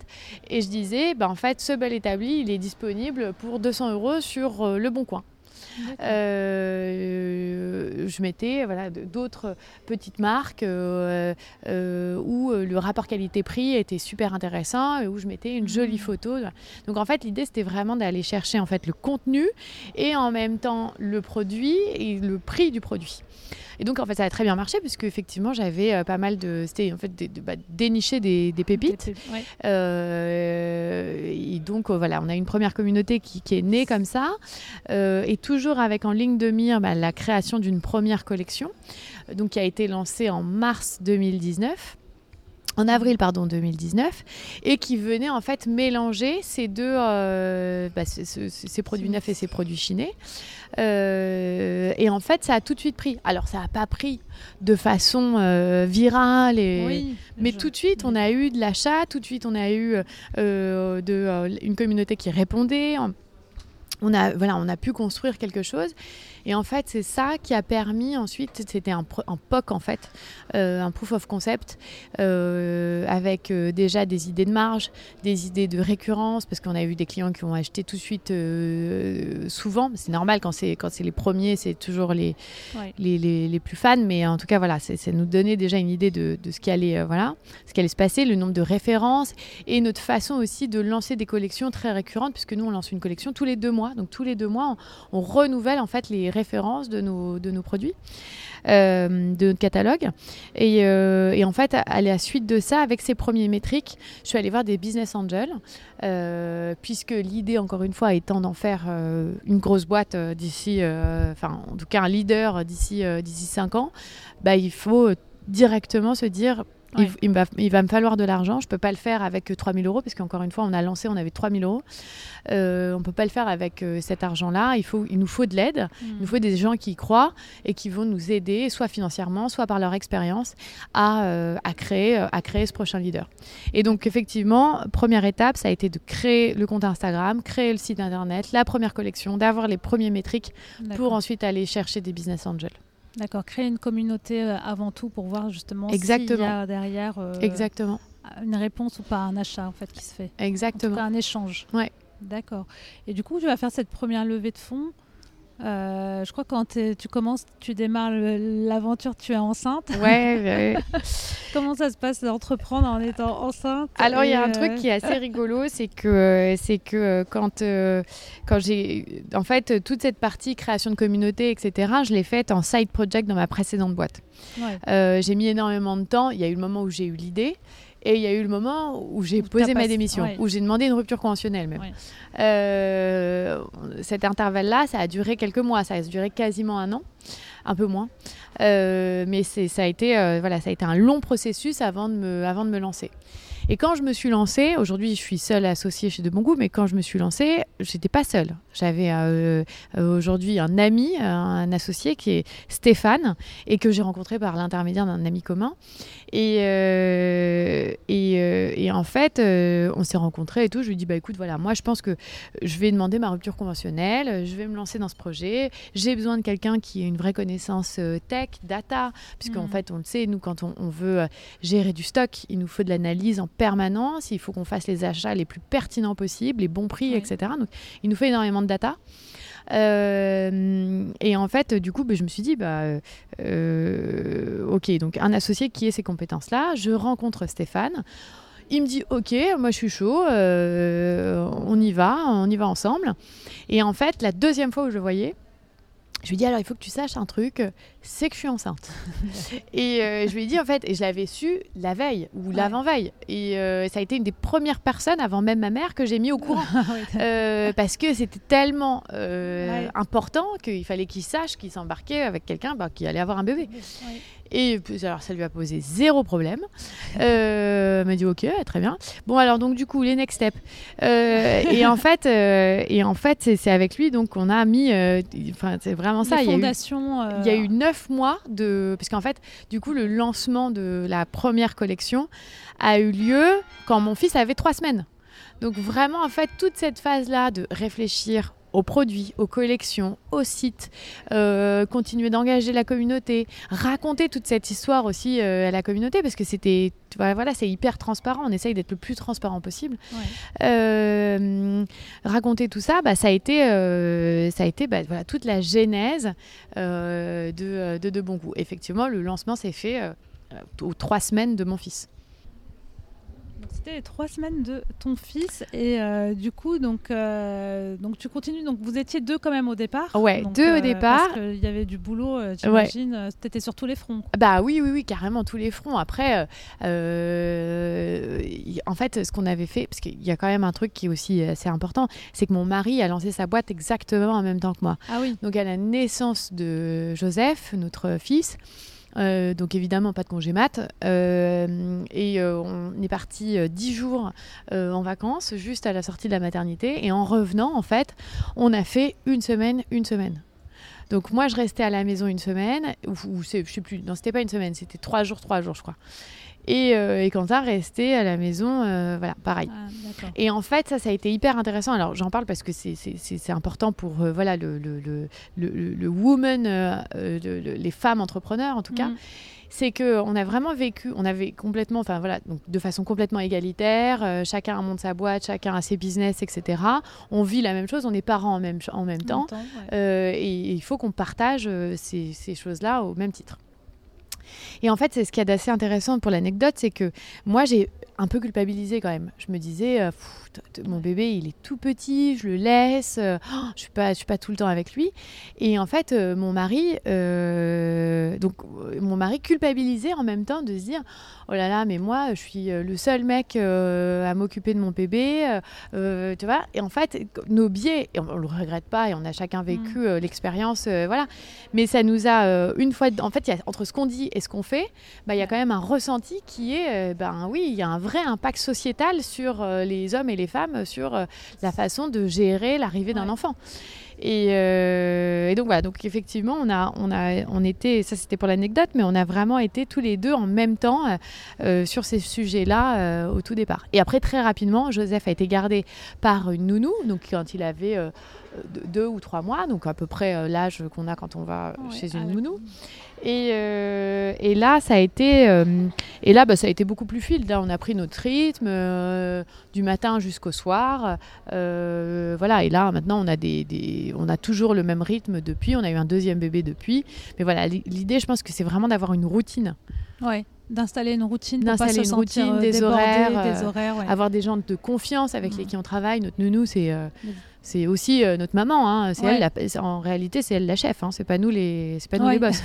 et je disais, bah, en fait, ce bel établi, il est disponible pour 200 euros sur euh, Le Bon Coin. Euh, je mettais voilà, d'autres petites marques euh, euh, où le rapport qualité-prix était super intéressant et où je mettais une jolie Mhm. photo. Donc en fait, l'idée c'était vraiment d'aller chercher en fait le contenu et en même temps le produit et le prix du produit. Et donc en fait ça a très bien marché puisque effectivement j'avais pas mal de c'était en fait de- bah, dénicher des, des pépites. Des pép- ouais. Et donc voilà, on a une première communauté qui, qui est née comme ça, et toujours avec en ligne de mire bah, la création d'une première collection, euh, donc qui a été lancée en mars 2019. En avril, pardon, 2019, et qui venait en fait mélanger ces deux, euh, bah, ce- ce- ces produits neufs et ces produits chinés. Euh, et en fait, ça a tout de suite pris. Alors, ça n'a pas pris de façon euh, virale et, Oui, mais je- tout de suite, on a eu de l'achat, tout de suite, on a eu de, une communauté qui répondait. En- on a, voilà, on a pu construire quelque chose. Et en fait, c'est ça qui a permis ensuite, c'était un, un, POC en fait, euh, un proof of concept, euh, avec euh, déjà des idées de marge, des idées de récurrence, parce qu'on a eu des clients qui ont acheté tout de suite souvent. C'est normal quand c'est quand c'est les premiers, c'est toujours les, les, les, les, plus fans, mais en tout cas voilà, c'est nous donner déjà une idée de, de ce qui allait voilà, ce qui allait se passer, le nombre de références et notre façon aussi de lancer des collections très récurrentes, puisque nous on lance une collection tous les deux mois, donc tous les deux mois on, on renouvelle en fait les référence de nos, de nos produits, euh, de notre catalogue. Et, euh, et, en fait, à la suite de ça, avec ces premiers métriques, je suis allée voir des business angels, euh, puisque l'idée, encore une fois, étant d'en faire une grosse boîte d'ici, enfin, en tout cas un leader d'ici d'ici 5 ans, bah, il faut directement se dire il, va, il, va, me falloir de l'argent. Je ne peux pas le faire avec 3 000 euros, parce qu'encore une fois, on a lancé, on avait 3 000 euros. Euh, on ne peut pas le faire avec euh, cet argent-là. Il, faut, il nous faut de l'aide. Il nous faut des gens qui y croient et qui vont nous aider, soit financièrement, soit par leur expérience, à, euh, à, créer, à créer ce prochain leader. Et donc, effectivement, première étape, ça a été de créer le compte Instagram, créer le site internet, la première collection, d'avoir les premiers métriques pour ensuite aller chercher des business angels. D'accord, créer une communauté euh, avant tout pour voir justement s'il y a derrière euh, Exactement. une réponse ou pas un achat en fait qui se fait. Exactement. un échange. Ouais. D'accord. Et du coup, tu vas faire cette première levée de fonds. Euh, je crois que quand tu commences, tu démarres l'aventure, tu es enceinte. [laughs] Ouais. Comment ça se passe d'entreprendre en étant enceinte Alors il y a un truc euh, qui est assez rigolo, [laughs] c'est que c'est que quand euh, quand j'ai en fait toute cette partie création de communauté, etc. Je l'ai faite en side project dans ma précédente boîte. j'ai mis énormément de temps. Il y a eu le moment où j'ai eu l'idée. Et il y a eu le moment où j'ai posé ma démission, où j'ai demandé une rupture conventionnelle même. Euh, cet intervalle-là, ça a duré quelques mois, ça a duré quasiment un an, un peu moins. Euh, mais ça a, été, euh, voilà, ça a été un long processus avant de me, avant de me lancer. Et quand je me suis lancée, aujourd'hui je suis seule associée chez De Bon Goût, mais quand je me suis lancée, j'étais pas seule. J'avais euh, euh, aujourd'hui un ami, un associé qui est Stéphane, et que j'ai rencontré par l'intermédiaire d'un ami commun. Et, euh, et, et, en fait, on s'est rencontrés et tout. Je lui ai dit, bah écoute, voilà, moi je pense que je vais demander ma rupture conventionnelle, je vais me lancer dans ce projet. J'ai besoin de quelqu'un qui ait une vraie connaissance tech, data, puisqu'en mmh. fait, on le sait, nous, quand on, on veut gérer du stock, il nous faut de l'analyse en permanence. Il faut qu'on fasse les achats les plus pertinents possibles, les bons prix, etc. Donc, il nous fait énormément de data. Euh, et en fait, du coup, bah, je me suis dit, bah, euh, ok, donc un associé qui ait ces compétences-là, je rencontre Stéphane. Il me dit, ok, moi je suis chaud, euh, on y va, on y va ensemble. Et en fait, la deuxième fois où je le voyais, je lui dis alors il faut que tu saches un truc, c'est que je suis enceinte. [laughs] et euh, je lui ai dit en fait, et je l'avais su la veille ou l'avant-veille. Et euh, ça a été une des premières personnes avant même ma mère que j'ai mis au [laughs] courant. euh, parce que c'était tellement important qu'il fallait qu'il sache qu'il s'embarquait avec quelqu'un bah, qui allait avoir un bébé. Et alors, ça lui a posé zéro problème. Euh, m'a dit ok, très bien. Bon, alors donc du coup, les next steps. Euh, et en [laughs] fait, euh, et en fait, c'est avec lui donc on a mis. Euh, enfin, c'est vraiment ça. Il y, a eu, il y a eu neuf mois de, parce qu'en fait, du coup, le lancement de la première collection a eu lieu quand mon fils avait trois semaines. Donc vraiment, en fait, toute cette phase-là de réfléchir aux produits, aux collections, aux sites, euh, continuer d'engager la communauté, raconter toute cette histoire aussi euh, à la communauté parce que c'était voilà, c'est hyper transparent. On essaye d'être le plus transparent possible. Euh, raconter tout ça, bah, ça a été, ça a été bah, voilà, toute la genèse de, de, de bon goût. Effectivement, le lancement s'est fait aux trois semaines de mon fils. C'était les trois semaines de ton fils et euh, du coup donc euh, donc tu continues donc vous étiez deux quand même au départ. Ouais, deux au euh, départ. Parce qu'il y avait du boulot, j'imagine. Ouais. T'étais sur tous les fronts. Bah oui oui oui carrément tous les fronts. Après, en fait, ce qu'on avait fait parce qu'il y a quand même un truc qui est aussi assez important, c'est que mon mari a lancé sa boîte exactement en même temps que moi. Ah oui. Donc à la naissance de Joseph, notre fils. Euh, donc évidemment pas de congé mat. Euh, et euh, on est parti dix jours en vacances, juste à la sortie de la maternité. Et en revenant, en fait, on a fait une semaine, une semaine. Donc moi, je restais à la maison une semaine, ou, ou je sais plus, non, c'était pas une semaine, c'était trois jours, trois jours, je crois. Et, et, Quentin restait à la maison, voilà, pareil. Ah, et en fait, ça, ça a été hyper intéressant. Alors, j'en parle parce que c'est important pour voilà, le, le, le, le, woman, les femmes entrepreneurs en tout cas. Mhm c'est que on a vraiment vécu, on avait complètement, enfin voilà, donc de façon complètement égalitaire, euh, chacun monte sa boîte, chacun a ses business, etc. On vit la même chose, on est parents en même, en même temps, euh, et, il faut qu'on partage euh, ces, ces choses-là au même titre. Et en fait, c'est ce qui est d'assez intéressant pour l'anecdote, c'est que moi, j'ai un peu culpabilisé quand même. Je me disais, mon bébé, il est tout petit, je le laisse, euh, oh, je suis pas, je suis pas tout le temps avec lui. Et en fait, euh, mon mari, euh, donc mon mari culpabilisait en même temps de se dire, oh là là, mais moi, je suis le seul mec à m'occuper de mon bébé, tu vois. Et en fait, nos biais, et on, le regrette pas, et on a chacun vécu mm. l'expérience, voilà. Mais ça nous a une fois, en fait, y a, entre ce qu'on dit et ce qu'on fait, bah, il y a quand même un ressenti qui est, ben oui, il y a un vrai impact sociétal sur les hommes et les femmes sur euh, la façon de gérer l'arrivée d'un enfant. Euh, et, donc voilà, donc effectivement, on a, on a, on était, ça c'était pour l'anecdote, mais on a vraiment été tous les deux en même temps euh, sur ces sujets-là au tout départ. Et après, très rapidement, Joseph a été gardé par une nounou, donc quand il avait deux ou trois mois, donc à peu près l'âge qu'on a quand on va chez une nounou. Et, euh, et, là, ça a été, euh, et là, bah, ça a été beaucoup plus fluide. Là, on a pris notre rythme euh, du matin jusqu'au soir. voilà. Et là, maintenant, on a des, des, on a toujours le même rythme depuis. On a eu un deuxième bébé depuis. Mais voilà, l'idée, je pense que c'est vraiment d'avoir une routine. Ouais d'installer une routine, d'installer une routine, des horaires, des horaires avoir des gens de confiance avec les mmh. qui on travaille. Notre nounou, c'est c'est aussi euh, notre maman. Hein. C'est elle, la, en réalité, c'est elle la chef. Hein. C'est pas nous les, c'est pas nous les boss.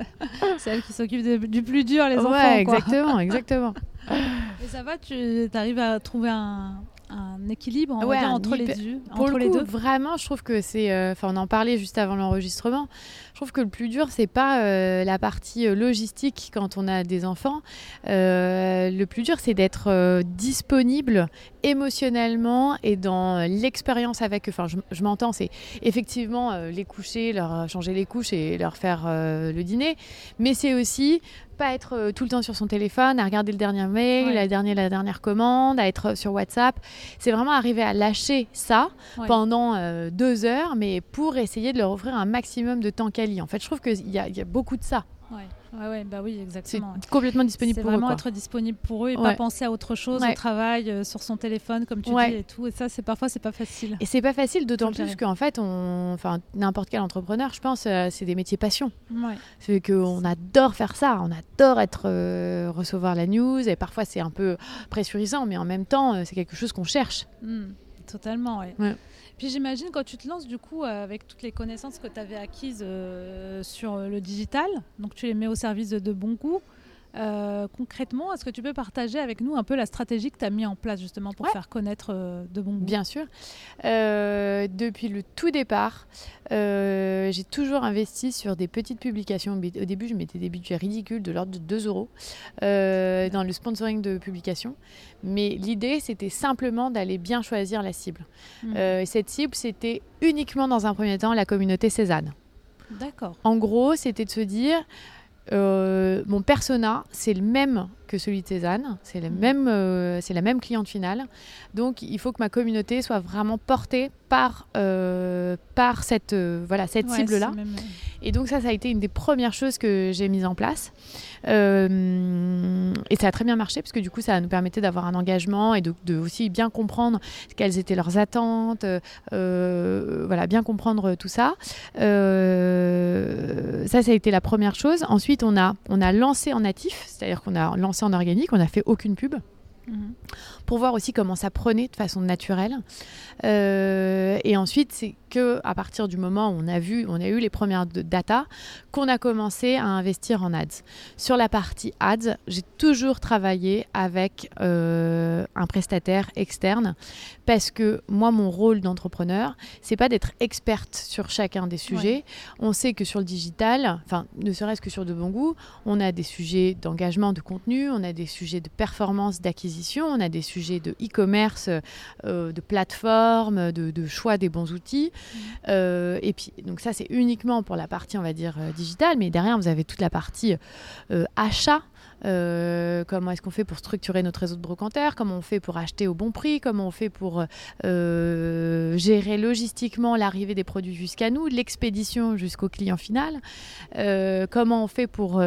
[laughs] c'est elle qui s'occupe du plus dur, les enfants. Ouais, exactement, [laughs] exactement. Et ça va, tu arrives à trouver un, un équilibre entre les deux. Pour entre le les coup, deux? vraiment, je trouve que c'est. Euh, enfin, on en parlait juste avant l'enregistrement. Je trouve que le plus dur, c'est pas euh, la partie logistique quand on a des enfants. le plus dur, c'est d'être disponible émotionnellement et dans l'expérience avec eux. Enfin, je, je m'entends, c'est effectivement les coucher, leur changer les couches et leur faire le dîner, mais c'est aussi pas être euh, tout le temps sur son téléphone, à regarder le dernier mail, la, dernière, la dernière commande, à être euh, sur WhatsApp. C'est vraiment arriver à lâcher ça pendant euh, deux heures, mais pour essayer de leur offrir un maximum de temps quali. En fait, je trouve qu'il y, y, a beaucoup de ça. Ouais, ouais, bah oui, exactement. C'est complètement disponible pour eux. C'est vraiment être disponible pour eux et pas penser à autre chose, au travail, euh, sur son téléphone, comme tu dis, et tout. Et ça, c'est parfois, c'est pas facile. Et c'est pas facile, d'autant plus qu'en fait, on, enfin, n'importe quel entrepreneur, je pense, euh, c'est des métiers passion. C'est qu'on adore faire ça, on adore être euh, recevoir la news, et parfois c'est un peu pressurisant, mais en même temps, c'est quelque chose qu'on cherche. Mmh, totalement, ouais. Puis j'imagine quand tu te lances du coup euh, avec toutes les connaissances que tu avais acquises euh, sur le digital, donc tu les mets au service de, de bon goût. Euh, concrètement, est-ce que tu peux partager avec nous un peu la stratégie que tu as mis en place justement pour faire connaître euh, de bons goûts Bien sûr. Euh, depuis le tout départ, j'ai toujours investi sur des petites publications. Au début, je mettais des budgets ridicules de l'ordre de 2 euros dans le sponsoring de publications. Mais l'idée, c'était simplement d'aller bien choisir la cible. Mmh. cette cible, c'était uniquement dans un premier temps la communauté Cézanne. D'accord. En gros, c'était de se dire mon persona, c'est le même que celui de Cézanne, c'est la, mm. même, euh, c'est la même cliente finale. Donc il faut que ma communauté soit vraiment portée par, euh, par cette, voilà, cette cible-là. Et donc ça, ça a été une des premières choses que j'ai mises en place. et ça a très bien marché parce que du coup, ça nous permettait d'avoir un engagement et de, de, aussi bien comprendre quelles étaient leurs attentes, voilà, bien comprendre tout ça. ça, ça a été la première chose. Ensuite, on a, on a lancé en natif, c'est-à-dire qu'on a lancé en organique, on n'a fait aucune pub. Mhm. Pour voir aussi comment ça prenait de façon naturelle. Euh, et ensuite, c'est que à partir du moment où on a vu, on a eu les premières data, qu'on a commencé à investir en ads. Sur la partie ads, j'ai toujours travaillé avec euh, un prestataire externe parce que moi, mon rôle d'entrepreneur, c'est pas d'être experte sur chacun des sujets. On sait que sur le digital, enfin, ne serait-ce que sur de bon goût, on a des sujets d'engagement de contenu, on a des sujets de performance d'acquisition, on a des sujets de e-commerce, euh, de plateforme, de, de choix des bons outils. Et puis, donc ça, c'est uniquement pour la partie, on va dire, digitale, mais derrière, vous avez toute la partie achat. Euh, comment est-ce qu'on fait pour structurer notre réseau de brocanteurs, comment on fait pour acheter au bon prix, comment on fait pour euh, gérer logistiquement l'arrivée des produits jusqu'à nous, l'expédition jusqu'au client final, euh, comment on fait pour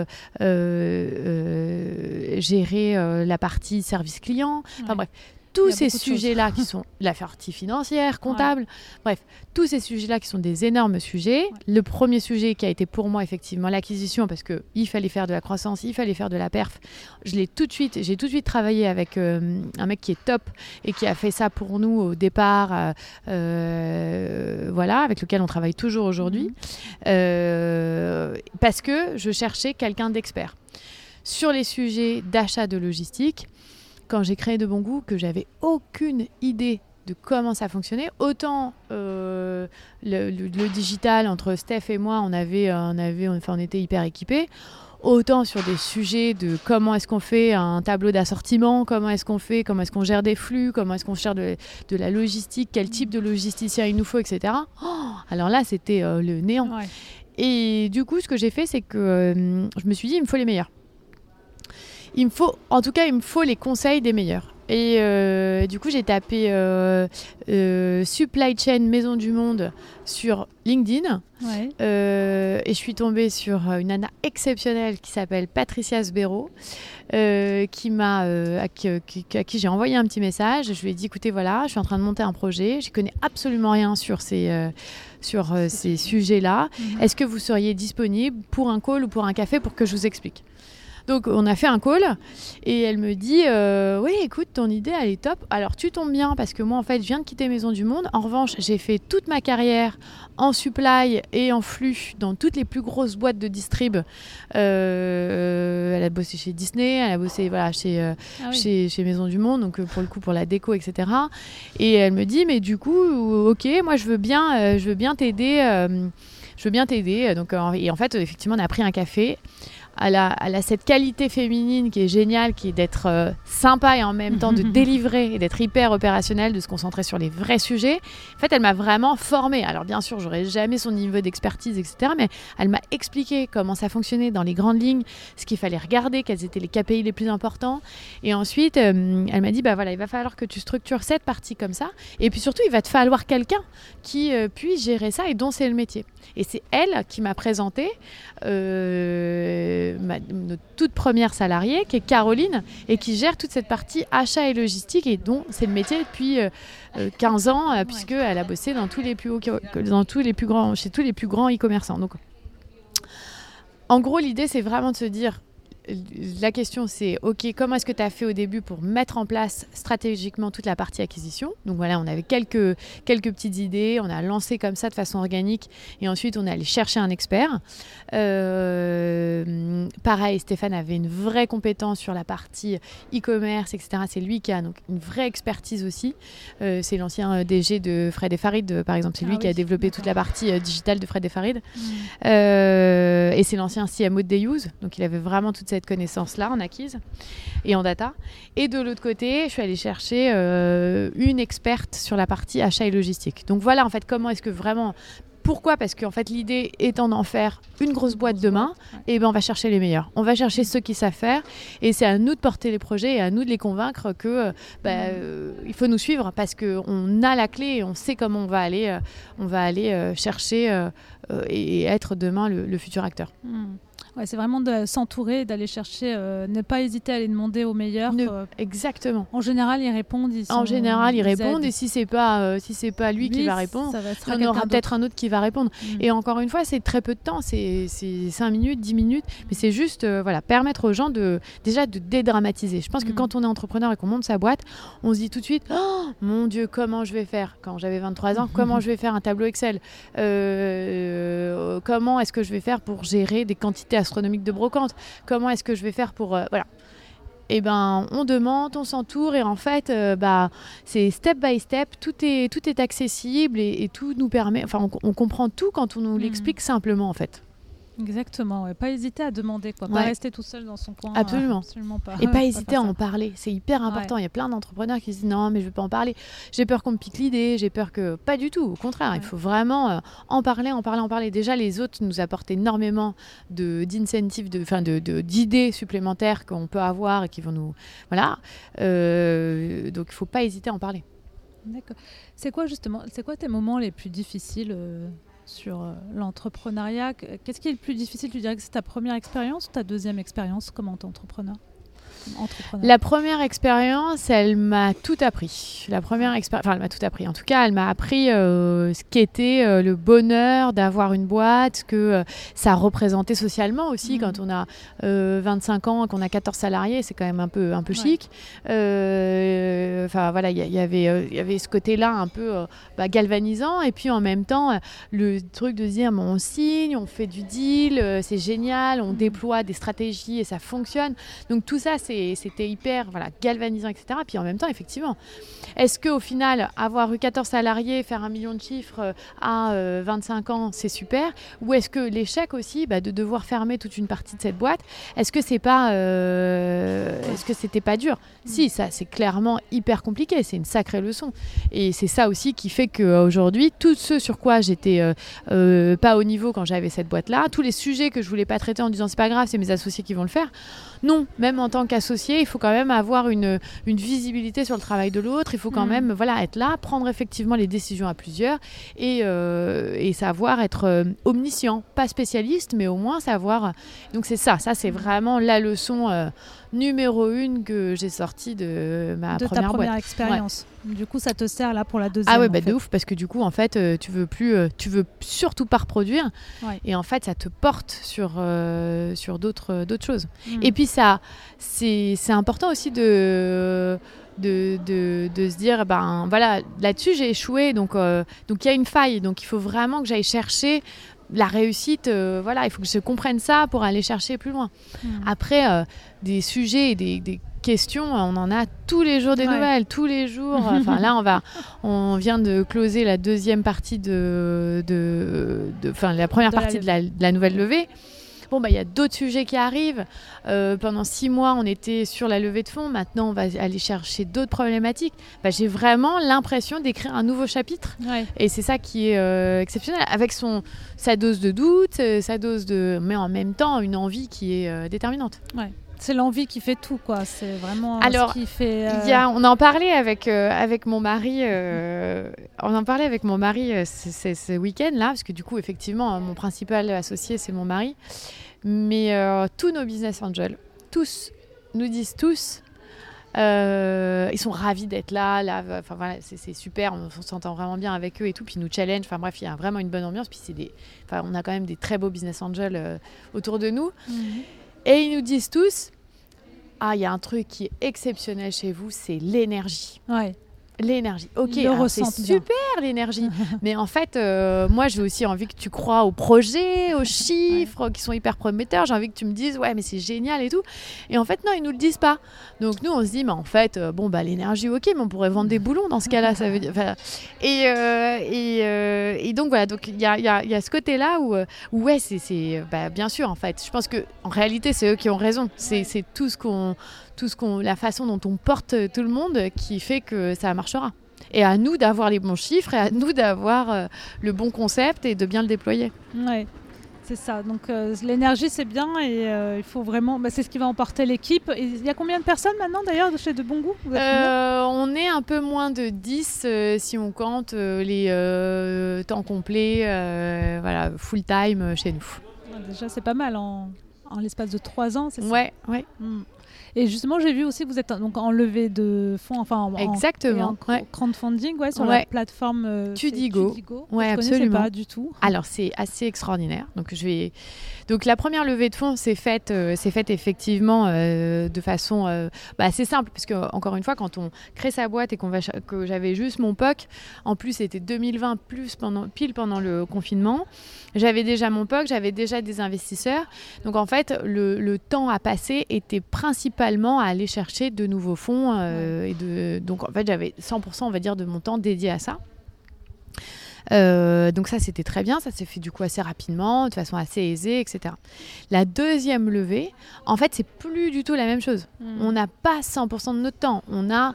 gérer la partie service client, enfin bref, tous ces sujets-là qui [laughs] sont la partie financière, comptable, bref, tous ces sujets-là qui sont des énormes sujets. Le premier sujet qui a été pour moi effectivement l'acquisition parce que il fallait faire de la croissance, il fallait faire de la perf. Je l'ai tout de suite, j'ai tout de suite travaillé avec euh, un mec qui est top et qui a fait ça pour nous au départ, euh, euh, voilà, avec lequel on travaille toujours aujourd'hui, mhm. parce que je cherchais quelqu'un d'expert sur les sujets d'achat de logistique quand j'ai créé De Bon Goût que j'avais aucune idée de comment ça fonctionnait. Autant euh, le, digital entre Steph et moi, on avait, on avait, enfin, on était hyper équipés. Autant sur des sujets de comment est-ce qu'on fait un tableau d'assortiment, comment est-ce qu'on fait, comment est-ce qu'on gère des flux, comment est-ce qu'on gère de, la logistique, quel type de logisticien il nous faut, etc. Oh, alors là, c'était euh, le néant. Et du coup, ce que j'ai fait, c'est que euh, je me suis dit, il me faut les meilleurs il me faut, en tout cas, il me faut les conseils des meilleurs. Et euh, du coup, j'ai tapé euh, euh, Supply Chain Maison du Monde sur LinkedIn. et je suis tombée sur une nana exceptionnelle qui s'appelle Patricia Sbero, qui m'a, à qui, j'ai envoyé un petit message. Je lui ai dit écoutez, voilà, je suis en train de monter un projet. Je connais absolument rien sur ces, sur, ces sujets-là. Mhm. Est-ce que vous seriez disponible pour un call ou pour un café pour que je vous explique? Donc on a fait un call et elle me dit euh, oui écoute ton idée elle est top. Alors tu tombes bien parce que moi en fait je viens de quitter Maison du Monde. En revanche j'ai fait toute ma carrière en supply et en flux dans toutes les plus grosses boîtes de distrib. Euh, elle a bossé chez Disney, elle a bossé voilà chez euh, ah chez, Maison du Monde donc pour le coup pour la déco etc. Et elle me dit mais du coup ok moi je veux bien je veux bien t'aider je veux bien t'aider donc et en fait effectivement on a pris un café elle a, cette qualité féminine qui est géniale, qui est d'être euh, sympa et en même temps de [laughs] délivrer et d'être hyper opérationnelle, de se concentrer sur les vrais sujets. En fait, elle m'a vraiment formée. Alors bien sûr, j'aurais jamais son niveau d'expertise, etc. Mais elle m'a expliqué comment ça fonctionnait dans les grandes lignes, ce qu'il fallait regarder, quels étaient les KPI les plus importants. Et ensuite, euh, elle m'a dit, bah voilà, il va falloir que tu structures cette partie comme ça. Et puis surtout, il va te falloir quelqu'un qui euh, puisse gérer ça et dont c'est le métier. Et c'est elle qui m'a présenté notre toute première salariée, qui est Caroline, et qui gère toute cette partie achat et logistique, et dont c'est le métier depuis 15 euh, euh, ans, euh, puisqu'elle a bossé dans tous les plus hauts, dans tous les plus grands, chez tous les plus grands e-commerçants. Donc, en gros, l'idée, c'est vraiment de se dire, la question c'est, ok, comment est-ce que tu as fait au début pour mettre en place stratégiquement toute la partie acquisition? Donc voilà, on avait quelques, quelques petites idées, on a lancé comme ça de façon organique et ensuite on est allé chercher un expert. Euh, pareil, Stéphane avait une vraie compétence sur la partie e-commerce, etc. C'est lui qui a donc une vraie expertise aussi. Euh, c'est l'ancien euh, DG de Fred et Farid, par exemple. C'est lui ah qui a développé toute la partie digitale de Fred et Farid. Mmh. et c'est l'ancien CMO de Deyuse, donc il avait vraiment toute cette connaissance-là en acquise et en data. Et de l'autre côté, je suis allée chercher euh, une experte sur la partie achat et logistique. Donc voilà, en fait, comment est-ce que vraiment pourquoi? Parce qu'en fait, l'idée étant d'en faire une grosse boîte demain, et eh ben on va chercher les meilleurs. On va chercher ceux qui savent faire, et c'est à nous de porter les projets et à nous de les convaincre que euh, bah, euh, il faut nous suivre parce qu'on a la clé et on sait comment on va aller, on va aller chercher et être demain le, futur acteur. Hmm. Ouais, c'est vraiment de s'entourer, d'aller chercher, euh, ne pas hésiter à aller demander aux meilleurs. Euh, exactement. En général, ils répondent. Ils en général, ils, répondent. Et si c'est pas, euh, si c'est pas lui, qui va répondre, il y aura peut-être un autre qui va répondre. Mm. Et encore une fois, c'est très peu de temps. C'est 5 minutes, 10 minutes. Mais c'est juste, voilà, permettre aux gens de déjà de dédramatiser. Je pense que mm. quand on est entrepreneur et qu'on monte sa boîte, on se dit tout de suite, oh, mon Dieu, comment je vais faire? Quand j'avais 23 ans, comment [laughs] je vais faire un tableau Excel? Comment est-ce que je vais faire pour gérer des quantités astronomique de brocante. Comment est-ce que je vais faire pour... Euh, voilà. Eh ben, on demande, on s'entoure et en fait, euh, bah, c'est step by step, tout est, tout est accessible et, tout nous permet, enfin, on, comprend tout quand on nous mmh. l'explique simplement en fait. Exactement, ouais. pas hésiter à demander, quoi. pas rester tout seul dans son coin. Absolument. euh, absolument pas. Et pas [laughs] hésiter à en parler, c'est hyper important. Il y a plein d'entrepreneurs qui se disent non, mais je veux pas en parler. J'ai peur qu'on me pique l'idée, j'ai peur que. Pas du tout, au contraire, il faut vraiment euh, en parler, en parler, en parler. Déjà, les autres nous apportent énormément de- d'incentives, de, enfin, de, de- d'idées supplémentaires qu'on peut avoir et qui vont nous. Voilà. Euh, donc, il faut pas hésiter à en parler. D'accord. C'est quoi justement, c'est quoi tes moments les plus difficiles sur euh, l'entrepreneuriat. Que- Qu'est-ce qui est le plus difficile? Tu dirais que c'est ta première expérience ou ta deuxième expérience comme entrepreneur? Entrepreneur. La première expérience, elle m'a tout appris. La première expérience, enfin, elle m'a tout appris. En tout cas, elle m'a appris euh, ce qu'était euh, le bonheur d'avoir une boîte, ce que euh, ça représentait socialement aussi. Mhm. Quand on a euh, 25 ans, qu'on a 14 salariés, c'est quand même un peu, un peu chic. Enfin, voilà, il y, y avait, il y avait ce côté-là un peu bah, galvanisant. Et puis en même temps, le truc de dire, bon, on signe, on fait du deal, c'est génial, on Mhm. déploie des stratégies et ça fonctionne. Donc tout ça, c'est- c'était hyper voilà, galvanisant, etc. Puis en même temps, effectivement, est-ce qu'au final, avoir eu 14 salariés, faire un million de chiffres euh, à euh, 25 ans, c'est super? Ou est-ce que l'échec aussi, bah, de devoir fermer toute une partie de cette boîte, est-ce que c'est pas, euh, est-ce que c'était pas dur? Si, ça, c'est clairement hyper compliqué. C'est une sacrée leçon. Et c'est ça aussi qui fait qu'aujourd'hui, tout ce sur quoi j'étais euh, euh, pas au niveau quand j'avais cette boîte-là, tous les sujets que je voulais pas traiter en disant c'est pas grave, c'est mes associés qui vont le faire. Non, même en tant qu'associé, il faut quand même avoir une, une visibilité sur le travail de l'autre. Il faut quand Mhm. même voilà, être là, prendre effectivement les décisions à plusieurs et, euh, et savoir être euh, omniscient. Pas spécialiste, mais au moins savoir. Donc c'est ça, ça c'est vraiment la leçon euh, numéro une que j'ai sortie de ma de première ta boîte. première expérience. Du coup, ça te sert là pour la deuxième. Ah ouais, bah fait. de ouf, parce que du coup, en fait, euh, tu veux plus, euh, tu veux surtout pas reproduire, Ouais. et en fait, ça te porte sur euh, sur d'autres d'autres choses. Mm. Et puis ça, c'est important aussi de de, de, de se dire, ben voilà, là-dessus j'ai échoué, donc donc il y a une faille, donc il faut vraiment que j'aille chercher la réussite, euh, voilà, il faut que je comprenne ça pour aller chercher plus loin. Mm. Après, euh, des sujets et des, des questions, on en a tous les jours des Ouais. nouvelles, tous les jours. [laughs] Enfin là, on va, on vient de closer la deuxième partie de, de, enfin la première De la partie de la, de la nouvelle levée. Bon, bah, il y a d'autres sujets qui arrivent. Euh, pendant six mois, on était sur la levée de fonds. Maintenant, on va aller chercher d'autres problématiques. Bah, J'ai vraiment l'impression d'écrire un nouveau chapitre. Ouais. Et c'est ça qui est euh, exceptionnel, avec son, sa dose de doute, euh, sa dose de... mais en même temps une envie qui est euh, déterminante. C'est l'envie qui fait tout, quoi. C'est vraiment Alors, ce qui fait. euh, Il y a, on en parlait avec, euh, avec mon mari, euh, on en parlait avec mon mari ce, ce week-end-là, parce que du coup, effectivement, euh, mon principal associé, c'est mon mari. Mais tous nos business angels, tous, nous disent tous, ils sont ravis d'être là, là enfin voilà, c'est super, on, on s'entend vraiment bien avec eux et tout, puis ils nous challenge, enfin bref, il y a vraiment une bonne ambiance, puis c'est des, enfin on a quand même des très beaux business angels autour de nous. Mhm. Et ils nous disent tous Ah, il y a un truc qui est exceptionnel chez vous, c'est l'énergie. Ouais. L'énergie. Ok, c'est super l'énergie. [laughs] Mais en fait, euh, moi, j'ai aussi envie que tu crois aux projets, aux chiffres qui sont hyper prometteurs. J'ai envie que tu me dises, ouais, mais c'est génial et tout. Et en fait, non, ils nous le disent pas. Donc nous, on se dit, mais en fait, euh, bon, bah l'énergie, ok, mais on pourrait vendre des boulons dans ce cas-là. Ça veut dire. enfin, Et, euh, et, euh, et donc voilà, donc il y a, y a- y a ce côté-là où, où ouais, c'est, bah, bien sûr, en fait. Je pense que en réalité, c'est eux qui ont raison. C'est, c'est tout ce qu'on, tout ce qu'on, la façon dont on porte tout le monde qui fait que ça marchera. Et à nous d'avoir les bons chiffres et à nous d'avoir euh, le bon concept et de bien le déployer. Ouais, c'est ça. Donc euh, l'énergie, c'est bien et euh, il faut vraiment. bah, c'est ce qui va emporter l'équipe. Il y a combien de personnes maintenant d'ailleurs de chez De Bon Goût Euh, on est un peu moins de 10 euh, si on compte les temps complets, voilà, full time chez nous. Ah, Déjà, c'est pas mal en, en l'espace de trois ans, c'est ça? Ouais, ouais, Mm. Et justement, j'ai vu aussi que vous êtes donc en levée de fonds, enfin en, en- exactement. et en ouais. crowdfunding, ouais, sur Ouais. la plateforme euh, Tudigo. Tudigo. Ouais, je absolument. pas du tout. Alors c'est assez extraordinaire. Donc je vais. Donc la première levée de fonds s'est faite, euh, s'est faite effectivement euh, de façon euh, bah, assez simple, parce que encore une fois, quand on crée sa boîte et qu'on va que j'avais juste mon POC, en plus c'était 2020 plus pendant pile pendant le confinement, j'avais déjà mon POC, j'avais déjà des investisseurs. Donc en fait, le, le temps à passer était principalement à aller chercher de nouveaux fonds euh, et de donc en fait j'avais 100% on va dire de mon temps dédié à ça. donc ça, c'était très bien. Ça s'est fait du coup assez rapidement, de façon assez aisée, etc. La deuxième levée, en fait, c'est plus du tout la même chose. Hmm. On n'a pas 100% de notre temps. On a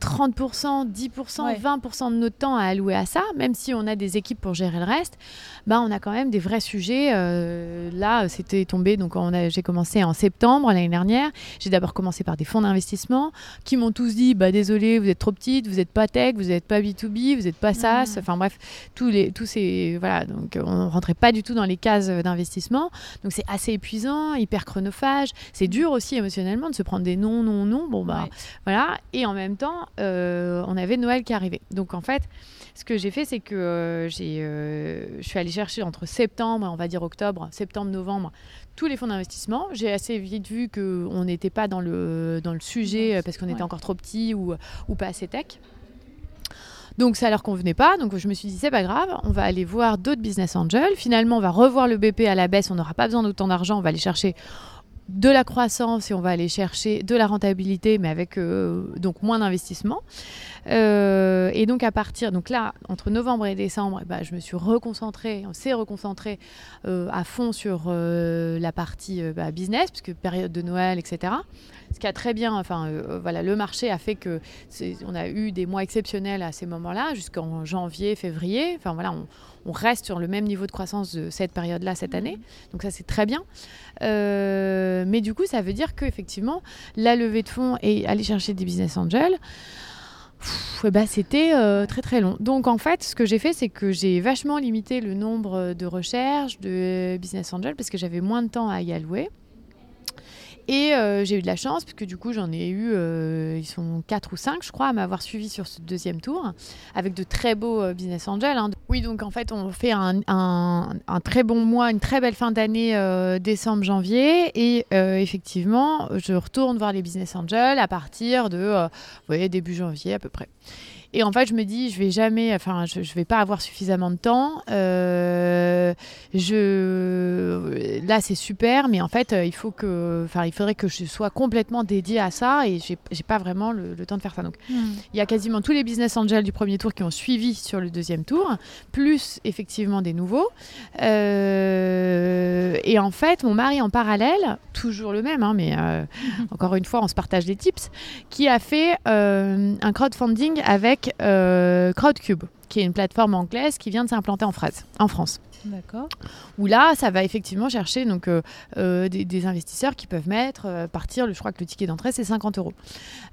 30%, 10%, 20% de notre temps à allouer à ça, même si on a des équipes pour gérer le reste, bah, on a quand même des vrais sujets. Euh, là, c'était tombé, donc j'ai commencé en septembre l'année dernière. J'ai d'abord commencé par des fonds d'investissement qui m'ont tous dit bah, désolé, vous êtes trop petite, vous n'êtes pas tech, vous n'êtes pas B2B, vous n'êtes pas SaaS. Mmh. Enfin bref, tous, les, tous ces. Voilà, donc on rentrait pas du tout dans les cases d'investissement. Donc c'est assez épuisant, hyper chronophage. C'est dur aussi émotionnellement de se prendre des non, non, non. Bon, bah voilà. Et en même temps, euh, on avait Noël qui arrivait. Donc en fait, ce que j'ai fait, c'est que euh, j'ai, euh, je suis allée chercher entre septembre on va dire octobre, septembre, novembre, tous les fonds d'investissement. J'ai assez vite vu qu'on n'était pas dans le, dans le sujet parce qu'on était encore trop petit ou, ou pas assez tech. Donc ça leur convenait pas. Donc je me suis dit c'est pas grave, on va aller voir d'autres business angels. Finalement, on va revoir le BP à la baisse. On n'aura pas besoin d'autant d'argent. On va aller chercher de la croissance et on va aller chercher de la rentabilité, mais avec euh, donc moins d'investissement. Euh, et donc à partir, donc là, entre novembre et décembre, bah, je me suis reconcentrée, on s'est reconcentré euh, à fond sur la partie bah, business, puisque période de Noël, etc. Ce qui a très bien, enfin voilà, le marché a fait que on a eu des mois exceptionnels à ces moments-là, jusqu'en janvier, février. Enfin voilà, on, on reste sur le même niveau de croissance de cette période-là cette année. Donc ça, c'est très bien. Euh, mais du coup, ça veut dire qu'effectivement, la levée de fonds et aller chercher des business angels, eh ben, c'était euh, très très long. Donc en fait, ce que j'ai fait, c'est que j'ai vachement limité le nombre de recherches de business angels parce que j'avais moins de temps à y allouer. Et euh, j'ai eu de la chance, puisque du coup, j'en ai eu, euh, ils sont 4 ou 5, je crois, à m'avoir suivi sur ce deuxième tour, avec de très beaux euh, business angels. Hein. Oui, donc en fait, on fait un, un, très bon mois, une très belle fin d'année, décembre-janvier. Et effectivement, je retourne voir les business angels à partir de, début janvier à peu près. Et en fait, je me dis, je vais jamais, enfin, je, je vais pas avoir suffisamment de temps. Euh, je, là, c'est super, mais en fait, il faut que, enfin, il faudrait que je sois complètement dédiée à ça et j'ai, j'ai pas vraiment le, temps de faire ça. Donc, hmm. il y a quasiment tous les business angels du premier tour qui ont suivi sur le deuxième tour, plus effectivement des nouveaux. Euh, et en fait, mon mari en parallèle, toujours le même, hein, mais euh, [laughs] encore une fois, on se partage des tips, qui a fait un crowdfunding avec euh, Crowdcube, qui est une plateforme anglaise qui vient de s'implanter en, en France. D'accord. Où là, ça va effectivement chercher donc, euh, euh, des, investisseurs qui peuvent mettre, euh, partir, je crois que le ticket d'entrée, c'est 50 euros.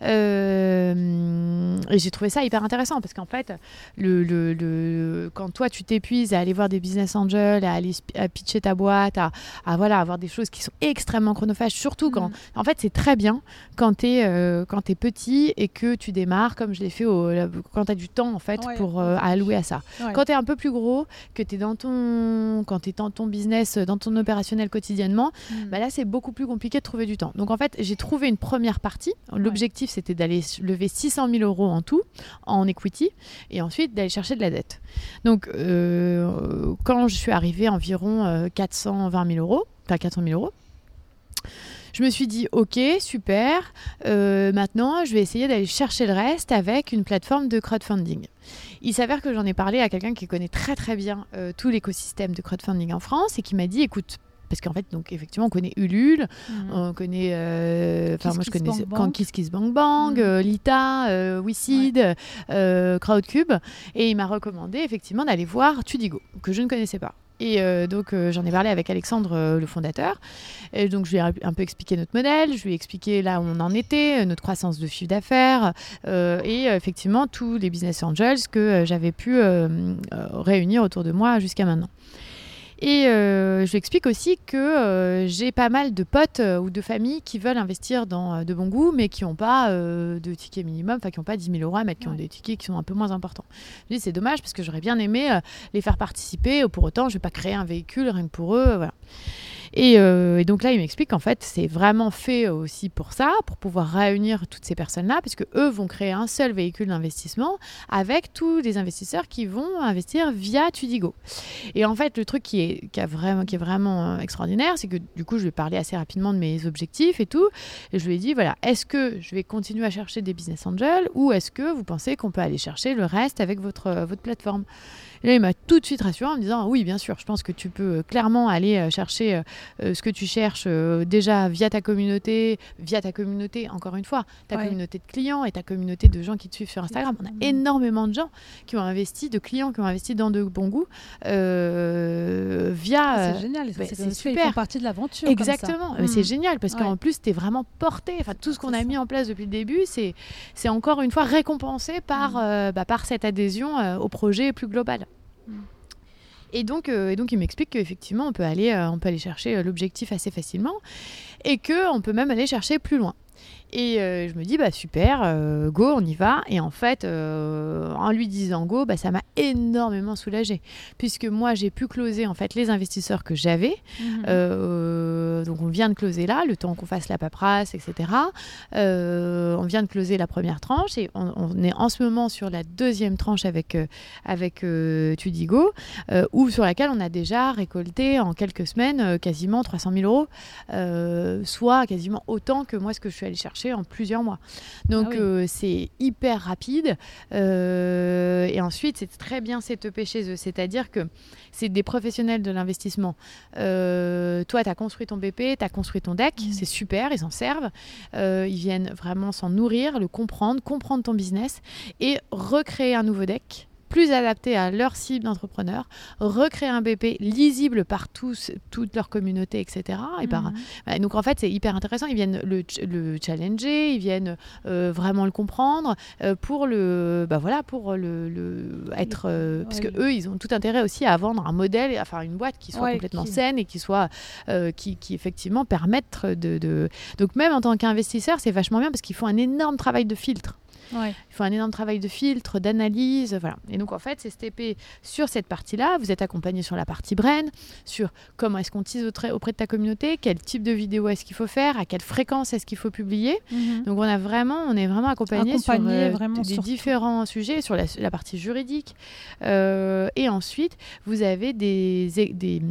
et j'ai trouvé ça hyper intéressant parce qu'en fait, le, le, quand toi, tu t'épuises à aller voir des business angels, à aller pitcher ta boîte, à, à, voilà, avoir des choses qui sont extrêmement chronophages, surtout quand, mm. en fait, c'est très bien quand tu es, es, petit et que tu démarres, comme je l'ai fait au, quand tu as du temps, en fait, pour allouer à ça. Quand tu es un peu plus gros, que tu es dans ton quand tu es dans ton business, dans ton opérationnel quotidiennement, mm. bah là, c'est beaucoup plus compliqué de trouver du temps. Donc, en fait, j'ai trouvé une première partie. L'objectif, c'était d'aller lever 600 000 euros en tout, en equity, et ensuite d'aller chercher de la dette. Donc, euh, quand je suis arrivée, environ 420 euh, 000 euros, enfin 400 000 euros, je me suis dit, ok, super, euh, maintenant je vais essayer d'aller chercher le reste avec une plateforme de crowdfunding. Il s'avère que j'en ai parlé à quelqu'un qui connaît très très bien euh, tout l'écosystème de crowdfunding en France et qui m'a dit, écoute, parce qu'en fait, donc effectivement, on connaît Ulule, mhm. on connaît, euh, enfin moi je connais Kiss Bang Bang, mhm. Lita, euh, Crowdcube, et il m'a recommandé effectivement d'aller voir Tudigo, que je ne connaissais pas. Et euh, donc, euh, j'en ai parlé avec Alexandre, euh, le fondateur. Et donc, je lui ai un peu expliqué notre modèle, je lui ai expliqué là où on en était, notre croissance de chiffre d'affaires et effectivement tous les business angels que j'avais pu réunir autour de moi jusqu'à maintenant. Et euh, je lui explique aussi que euh, j'ai pas mal de potes euh, ou de familles qui veulent investir dans de bon goût, mais qui n'ont pas de ticket minimum, enfin qui n'ont pas 10 000 euros à mettre, qui ont des tickets qui sont un peu moins importants. Je dis c'est dommage parce que j'aurais bien aimé les faire participer. Pour autant, je vais pas créer un véhicule rien que pour eux. Voilà. Et, euh, et donc là, il m'explique qu'en fait, c'est vraiment fait aussi pour ça, pour pouvoir réunir toutes ces personnes-là, puisque eux vont créer un seul véhicule d'investissement avec tous les investisseurs qui vont investir via Tudigo. Et en fait, le truc qui est, qui est vraiment euh, extraordinaire, c'est que du coup, je vais parler assez rapidement de mes objectifs et tout. Et je lui ai dit, voilà, est-ce que je vais continuer à chercher des business angels ou est-ce que vous pensez qu'on peut aller chercher le reste avec votre, euh, votre plateforme? Et là, il m'a tout de suite rassuré en me disant Oui, bien sûr, je pense que tu peux euh, clairement aller euh, chercher euh, ce que tu cherches déjà via ta communauté, via ta communauté, encore une fois, ta Ouais. communauté de clients et ta communauté de gens qui te suivent sur Instagram. On a énormément de gens qui ont investi, de clients qui ont investi dans de bon goût euh, via. Ah, c'est génial, bah, c'est ils super. font partie de l'aventure. Exactement, c'est Mm. génial parce Ouais. qu'en plus, tu es vraiment porté. Enfin, tout ce qu'on a ça. mis en place depuis le début, c'est encore une fois récompensé par, Mm. euh, bah, par cette adhésion euh, au projet plus global. Et donc, euh, et donc, il m'explique qu'effectivement, on peut aller, euh, on peut aller chercher euh, l'objectif assez facilement et que on peut même aller chercher plus loin. Et euh, je me dis, bah super, euh, go, on y va. Et en fait, euh, en lui disant go, bah, ça m'a énormément soulagée. Puisque moi, j'ai pu closer en fait les investisseurs que j'avais. Mhm. Donc on vient de closer là, le temps qu'on fasse la paperasse, etc. On vient de closer la première tranche et on, on est en ce moment sur la deuxième tranche avec, avec Tudigo, sur laquelle on a déjà récolté en quelques semaines quasiment 300 000 euros, soit quasiment autant que moi ce que je suis allée chercher en plusieurs mois. Donc Ah oui. euh, c'est hyper rapide Euh, et ensuite c'est très bien CTP chez eux, c'est-à-dire que c'est des professionnels de l'investissement. Euh, toi, tu as construit ton BP, tu as construit ton deck, Mhm. c'est super, ils s'en servent. Ils viennent vraiment s'en nourrir, le comprendre, comprendre ton business et recréer un nouveau deck plus adapté à leur cible d'entrepreneur, recréer un BP lisible par tous, toute leur communauté, etc. Et par, Mhm. Donc en fait, c'est hyper intéressant. Ils viennent le, ch- le challenger, ils viennent euh, vraiment le comprendre euh, pour le, bah voilà, pour le, le- être, euh, parce que eux, ils ont tout intérêt aussi à vendre un modèle, enfin une boîte qui soit Ouais, complètement qui- saine et qui soit, qui, qui effectivement permettre de, de- donc même en tant qu'investisseur, c'est vachement bien parce qu'ils font un énorme travail de filtre. Ouais. Il faut un énorme travail de filtre, d'analyse, voilà. Et donc en fait, c'est STP sur cette partie-là. Vous êtes accompagné sur la partie brain, sur comment est-ce qu'on tease auprès de ta communauté, quel type de vidéo est-ce qu'il faut faire, à quelle fréquence est-ce qu'il faut publier. Mhm. Donc on a vraiment, on est vraiment accompagné, sur euh, vraiment des sur tout. différents sujets, sur la, la partie juridique. Euh, et ensuite, vous avez des, des, des,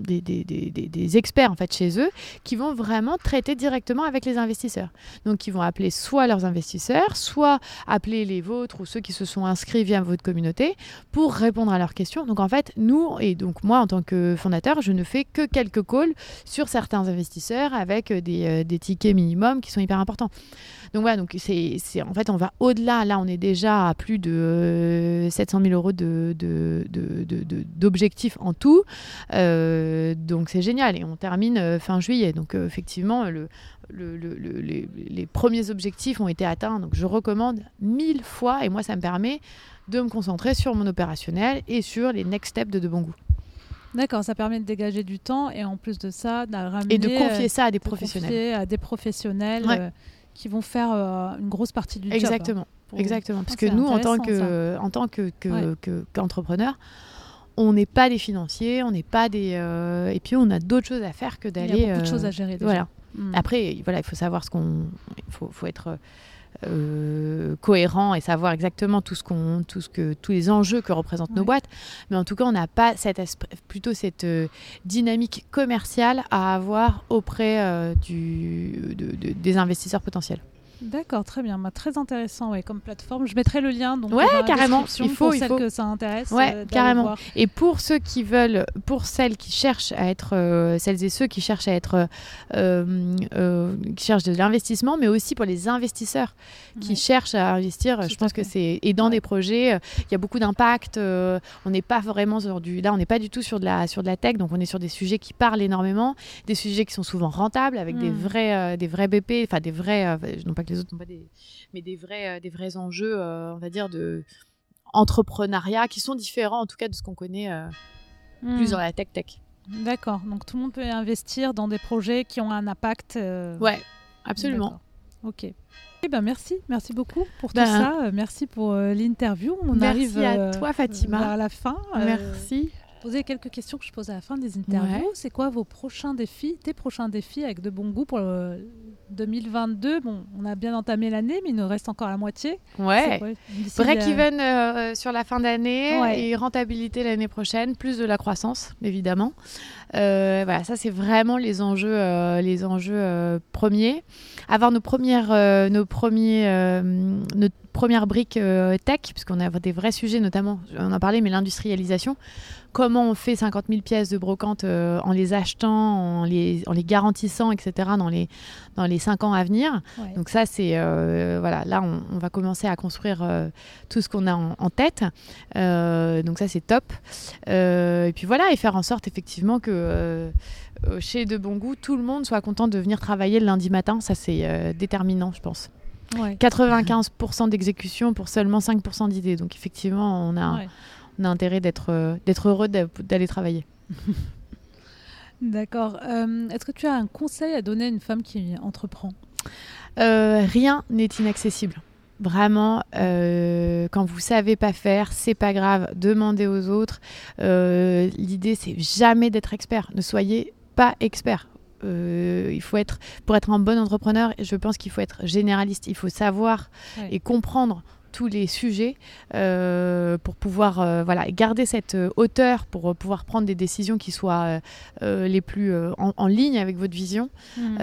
des, des- des- des- des experts en fait chez eux qui vont vraiment traiter directement avec les investisseurs. Donc ils vont appeler soit leurs investisseurs, soit appeler les vôtres ou ceux qui se sont inscrits via votre communauté pour répondre à leurs questions. Donc en fait, nous, et donc moi en tant que fondateur, je ne fais que quelques calls sur certains investisseurs avec des, euh, des tickets minimum qui sont hyper importants. Donc voilà, donc c'est, en fait, on va au-delà. Là, on est déjà à plus de euh, 700 000 euros de, d'objectifs en tout. Euh, donc c'est génial. Et on termine euh, fin juillet. Donc euh, effectivement, le, le- le- le- les, les premiers objectifs ont été atteints. Donc je recommande mille fois. Et moi, ça me permet de me concentrer sur mon opérationnel et sur les next steps de De Bon Goût. D'accord, ça permet de dégager du temps et en plus de ça, de ramener, Et de confier euh, ça à des de professionnels. confier à des professionnels Ouais. euh, qui vont faire euh, une grosse partie du job. Exactement. Pour- Exactement. Parce Ah, que nous, en tant intéressant, que, en tant que, que- Ouais. que- qu'entrepreneurs, on n'est pas des financiers, on n'est pas des. euh, et puis, on a d'autres choses à faire que Il d'aller. y a beaucoup de euh, choses à gérer déjà. Voilà. Mm. Après, voilà, il faut savoir ce qu'on. Il faut, faut être euh, cohérent et savoir exactement tout ce qu'on, tout ce que, tous les enjeux que représentent nos boîtes. Mais en tout cas, on n'a pas cet esprit, plutôt cette euh, dynamique commerciale à avoir auprès euh, du, de- de- des investisseurs potentiels. D'accord, très bien. Bah, très intéressant ouais, comme plateforme. Je mettrai le lien donc, Ouais, dans la carrément. description Il faut, pour il celles faut. que ça intéresse. Ouais, euh, carrément. voir. Et pour ceux qui veulent, pour celles qui cherchent à être, euh, celles et ceux qui cherchent à être, euh, qui cherchent de l'investissement, mais aussi pour les investisseurs qui Ouais. cherchent à investir, Tout je pense que c'est et dans Ouais. des projets, il y a beaucoup d'impact. on n'est pas vraiment sur du, là, on n'est pas du tout sur de la sur de la tech, donc on est sur des sujets qui parlent énormément, des sujets qui sont souvent rentables avec des Mm. vrais, des vrais BP, enfin des vrais, non pas que les autres n'ont pas des, mais des vrais, euh, des vrais enjeux, euh, on va dire de entrepreneuriat qui sont différents en tout cas de ce qu'on connaît euh, plus Mm. dans la tech tech. D'accord. Donc tout le monde peut investir dans des projets qui ont un impact. euh, Ouais, absolument. Ok. Eh ben merci, merci beaucoup pour Ben, tout ça. Euh, Merci pour euh, l'interview. On merci arrive à euh, toi, Fatima. vers la fin. Merci. Poser quelques questions que je pose à la fin des interviews. C'est quoi vos prochains défis, tes prochains défis avec de bon goût pour le 2022 Bon, on a bien entamé l'année, mais il nous reste encore la moitié. Ouais. Break-even euh, sur la fin d'année et rentabilité l'année prochaine, plus de la croissance, évidemment. Euh, voilà, ça c'est vraiment les enjeux, euh, les enjeux premiers. Avoir nos premières, nos premiers, notre première brique tech, puisqu'on a des vrais sujets, notamment, on en parlé, mais l'industrialisation comment on fait 50 000 pièces de brocante euh, en les achetant, en les, en les garantissant, etc., dans les, dans les 5 ans à venir? Donc ça, c'est... Euh, voilà, là, on, va commencer à construire euh, tout ce qu'on a en, tête. donc ça, c'est top. et puis voilà, et faire en sorte, effectivement, que chez De Bon Goût, tout le monde soit content de venir travailler le lundi matin. Ça, c'est déterminant, je pense. 95% d'exécution pour seulement 5% d'idées. Donc effectivement, on a on a intérêt d'être euh, heureux d'aller travailler. [laughs] D'accord. Euh, est-ce que tu as un conseil à donner à une femme qui entreprend? Euh, Rien n'est inaccessible. Vraiment, quand vous savez pas faire, c'est pas grave. Demandez aux autres. L'idée, c'est jamais d'être expert. Ne soyez pas expert. Il faut être pour être un bon entrepreneur. Je pense qu'il faut être généraliste. Il faut savoir et comprendre tous les sujets euh, pour pouvoir euh, voilà, garder cette euh, hauteur pour pouvoir prendre des décisions qui soient les plus en, ligne avec votre vision. Mmh.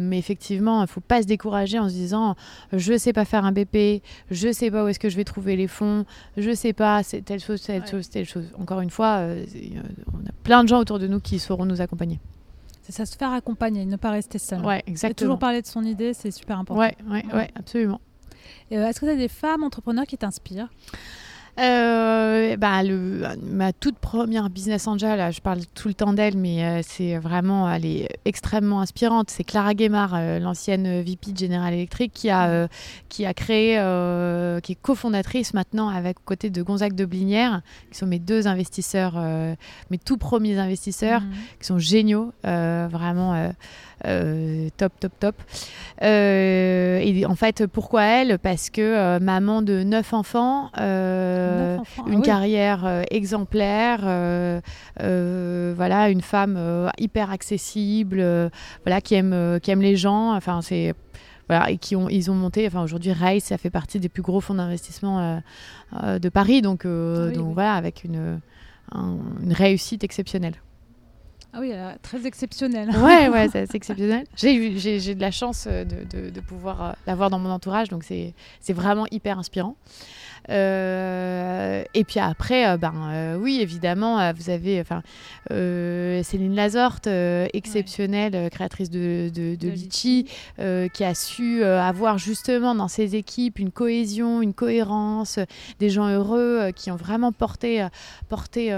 mais effectivement, il ne faut pas se décourager en se disant je ne sais pas faire un BP, je ne sais pas où est-ce que je vais trouver les fonds, je ne sais pas c'est telle chose, telle chose, telle chose. Encore une fois, on a plein de gens autour de nous qui sauront nous accompagner. C'est ça, se faire accompagner, ne pas rester seul. Ouais, exactement. Et toujours parler de son idée, c'est super important. Ouais, ouais, ouais, absolument. Euh, est-ce que tu as des femmes entrepreneurs qui t'inspirent? Euh, bah, le, ma toute première business angel, là, je parle tout le temps d'elle, mais euh, c'est vraiment, elle est extrêmement inspirante. C'est Clara Guémard, euh, l'ancienne VP de General Electric, qui a, qui a créé, qui est cofondatrice maintenant avec côté de Gonzague de Blinière, qui sont mes deux investisseurs, mes tout premiers investisseurs, mhm. qui sont géniaux, vraiment top, top, top. et en fait, pourquoi elle? Parce que maman de neuf enfants. Euh, une ah carrière euh, exemplaire, euh, voilà, une femme hyper accessible, voilà, qui aime, qui aime les gens. Enfin, c'est voilà, et qui ont, ils ont monté, enfin aujourd'hui Race, ça fait partie des plus gros fonds d'investissement de Paris, donc, ah donc voilà, avec une, une réussite exceptionnelle. Ah oui, très exceptionnelle. Ouais, ouais, [laughs] c'est exceptionnel. J'ai de la chance de, de, de pouvoir l'avoir dans mon entourage, donc c'est vraiment hyper inspirant. Euh, et puis après, euh, ben euh, oui, évidemment, vous avez enfin Céline Lazorte, exceptionnelle créatrice de, de, de, Litchi, qui a su avoir justement dans ses équipes une cohésion, une cohérence, des gens heureux qui ont vraiment porté, porté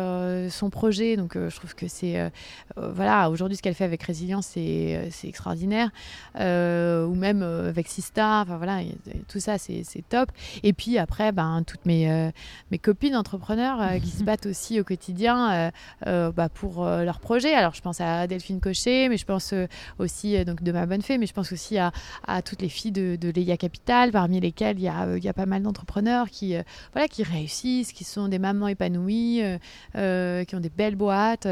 son projet. Donc je trouve que c'est voilà, aujourd'hui ce qu'elle fait avec Résilience, c'est extraordinaire. ou même avec Sista, enfin voilà, tout ça c'est top. Et puis après, ben toutes mes, euh, mes copines entrepreneurs euh, qui se [laughs] battent aussi au quotidien euh, bah, pour leurs projets. Alors, je pense à Delphine Cochet, mais je pense aussi donc de ma bonne fée, mais je pense aussi à, à toutes les filles de, de Leia Capital, parmi lesquelles il y a, il y a pas mal d'entrepreneurs qui, voilà, qui réussissent, qui sont des mamans épanouies, qui ont des belles boîtes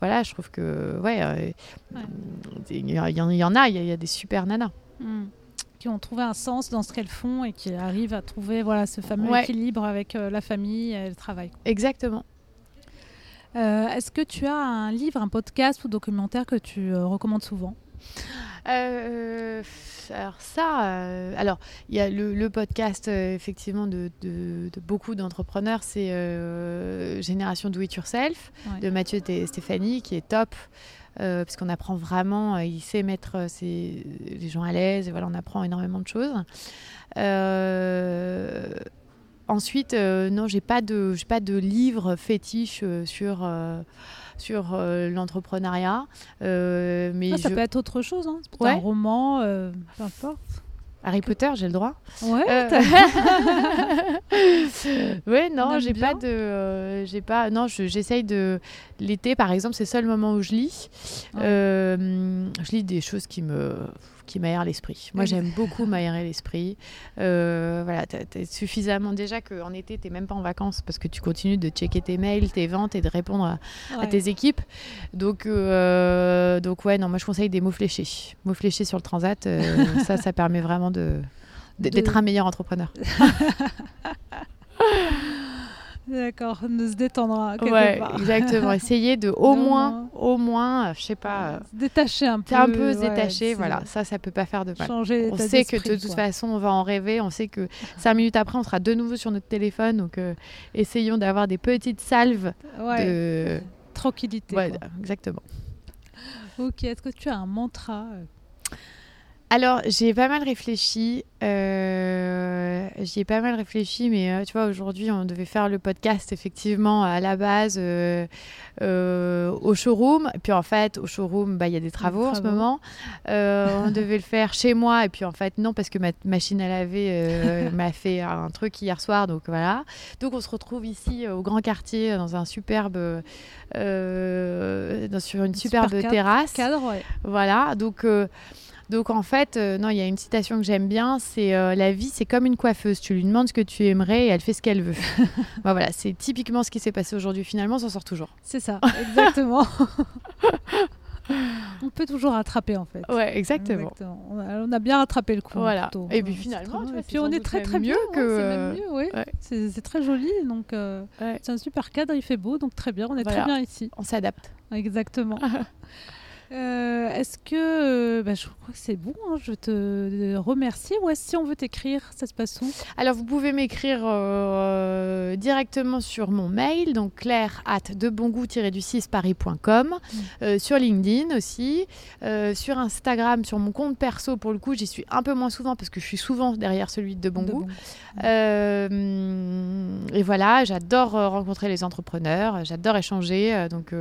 voilà, je trouve que ouais, il y, en a, il y, a des super nanas. Hmm qui ont trouvé un sens dans ce qu'elles font et qui arrivent à trouver voilà, ce fameux équilibre avec euh, la famille et le travail. Exactement. Euh, est-ce que tu as un livre, un podcast ou documentaire que tu euh, recommandes souvent? Alors ça, alors il y a le, podcast effectivement de, beaucoup d'entrepreneurs, c'est Génération Do It Yourself de Mathieu et Stéphanie qui est top. Euh, parce qu'on apprend vraiment, euh, il sait mettre euh, les gens à l'aise, et voilà, on apprend énormément de choses. ensuite, non, j'ai pas de, pas de livre fétiche sur sur l'entrepreneuriat. mais ah, ça peut être autre chose, hein. un roman, peu importe. Harry Potter, j'ai le droit. Ouais. [laughs] [laughs] ouais, non, j'ai pas de, j'ai pas, non, j'essaye de l'été, par exemple, c'est le seul moment où je lis. je lis des choses qui me qui m'aère l'esprit. Moi, j'aime beaucoup [laughs] m'aérer l'esprit. Euh, voilà, tu suffisamment déjà qu'en été, tu n'es même pas en vacances parce que tu continues de checker tes mails, tes ventes et de répondre à, tes équipes. Donc, euh, donc, ouais, non, moi, je conseille des mots fléchés. Mots fléchés sur le transat, euh, [laughs] ça, ça permet vraiment de d'être un meilleur entrepreneur. [laughs] D'accord, de se détendre quelque ouais, exactement. [laughs] Essayer de au moins, au moins, je sais pas, se détacher un peu. un peu se détacher, voilà. Ça, ça peut pas faire de mal. Changer on sait que de toute façon, on va en rêver. On sait que cinq minutes après, on sera de nouveau sur notre téléphone. Donc, euh, essayons d'avoir des petites salves de tranquillité. Ouais, exactement. Ok. Est-ce que tu as un mantra euh, alors, j'ai pas mal réfléchi. Euh, j'y ai pas mal réfléchi, mais euh, tu vois, aujourd'hui, on devait faire le podcast effectivement à la base euh, au showroom. Et puis en fait, au showroom, bah, il y a des travaux, en ce moment. on [laughs] devait le faire chez moi. Et puis en fait, non, parce que ma machine à laver [laughs] m'a fait un truc hier soir. Donc voilà. Donc on se retrouve ici au Grand Quartier dans un superbe. Dans, sur une superbe terrasse. Cadre, ouais. Voilà. Donc. Donc en fait, euh, non, il y a une citation que j'aime bien, c'est euh, la vie, c'est comme une coiffeuse. Tu lui demandes ce que tu aimerais et elle fait ce qu'elle veut. [laughs] Bah, voilà, c'est typiquement ce qui s'est passé aujourd'hui. Finalement, on s'en sort toujours. C'est ça, exactement. [laughs] on peut toujours rattraper en fait. Ouais, exactement. On, a, bien rattrapé le coup. Voilà. Et puis finalement, et puis on est très très mieux que. Euh, c'est mieux, oui. C'est très joli, donc c'est un super cadre, il fait beau, donc très bien, on est très bien ici. On s'adapte. Exactement. [laughs] Euh, est-ce que. Euh, bah, je crois que c'est bon, hein, je te remercie. Ou si on veut t'écrire, ça se passe où? Alors, vous pouvez m'écrire euh, directement sur mon mail, donc claire at du 6 paris.com, mm. sur LinkedIn aussi, sur Instagram, sur mon compte perso. Pour le coup, j'y suis un peu moins souvent parce que je suis souvent derrière celui de Bon Goût. et voilà, j'adore rencontrer les entrepreneurs, j'adore échanger, donc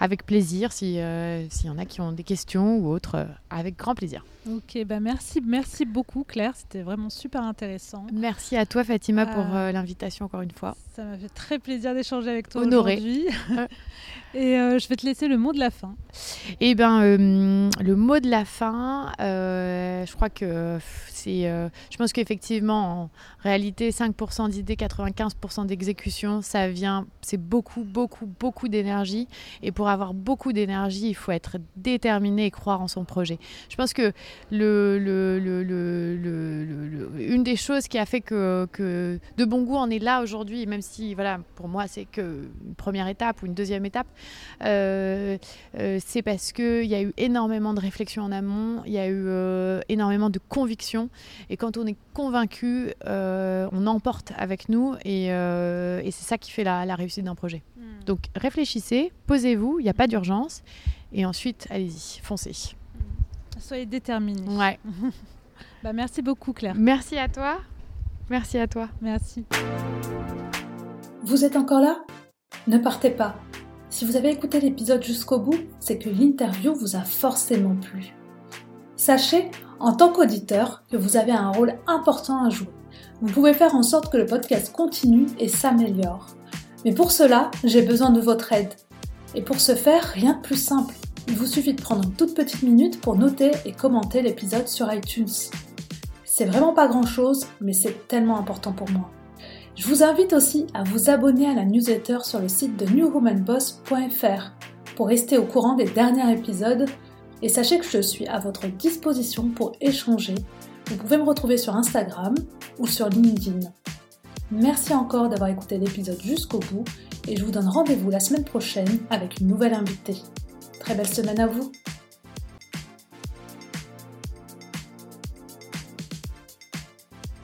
avec plaisir s'il y en a qui ont des questions ou autres, euh, avec grand plaisir. Ok, bah merci, merci beaucoup Claire, c'était vraiment super intéressant. Merci à toi Fatima pour euh, euh, l'invitation encore une fois. Ça m'a fait très plaisir d'échanger avec toi aujourd'hui. [laughs] Et je vais te laisser le mot de la fin. Eh bien, le mot de la fin, je crois que c'est, je pense qu'effectivement, en réalité, 5% d'idées, 95% d'exécution, ça vient, c'est beaucoup, beaucoup, beaucoup d'énergie. Et pour avoir beaucoup d'énergie, il faut être déterminé et croire en son projet. Je pense que le, une des choses qui a fait que, que de bon goût en est là aujourd'hui, même si voilà, pour moi c'est que une première étape ou une deuxième étape, euh, euh, c'est parce qu'il y a eu énormément de réflexion en amont, il y a eu euh, énormément de conviction, et quand on est convaincu, on emporte avec nous, et, et c'est ça qui fait la, la réussite d'un projet. Hmm. Donc réfléchissez, posez-vous, il n'y a pas d'urgence. Et ensuite, allez-y, foncez. Soyez déterminés. Ouais. [laughs] bah, merci beaucoup, Claire. Merci à toi. Merci à toi. Merci. Vous êtes encore là? Ne partez pas. Si vous avez écouté l'épisode jusqu'au bout, c'est que l'interview vous a forcément plu. Sachez, en tant qu'auditeur, que vous avez un rôle important à jouer. Vous pouvez faire en sorte que le podcast continue et s'améliore. Mais pour cela, j'ai besoin de votre aide. Et pour ce faire, rien de plus simple. Il vous suffit de prendre une toute petite minute pour noter et commenter l'épisode sur iTunes. C'est vraiment pas grand chose, mais c'est tellement important pour moi. Je vous invite aussi à vous abonner à la newsletter sur le site de newwomanboss.fr pour rester au courant des derniers épisodes et sachez que je suis à votre disposition pour échanger. Vous pouvez me retrouver sur Instagram ou sur LinkedIn. Merci encore d'avoir écouté l'épisode jusqu'au bout et je vous donne rendez-vous la semaine prochaine avec une nouvelle invitée. Très belle semaine à vous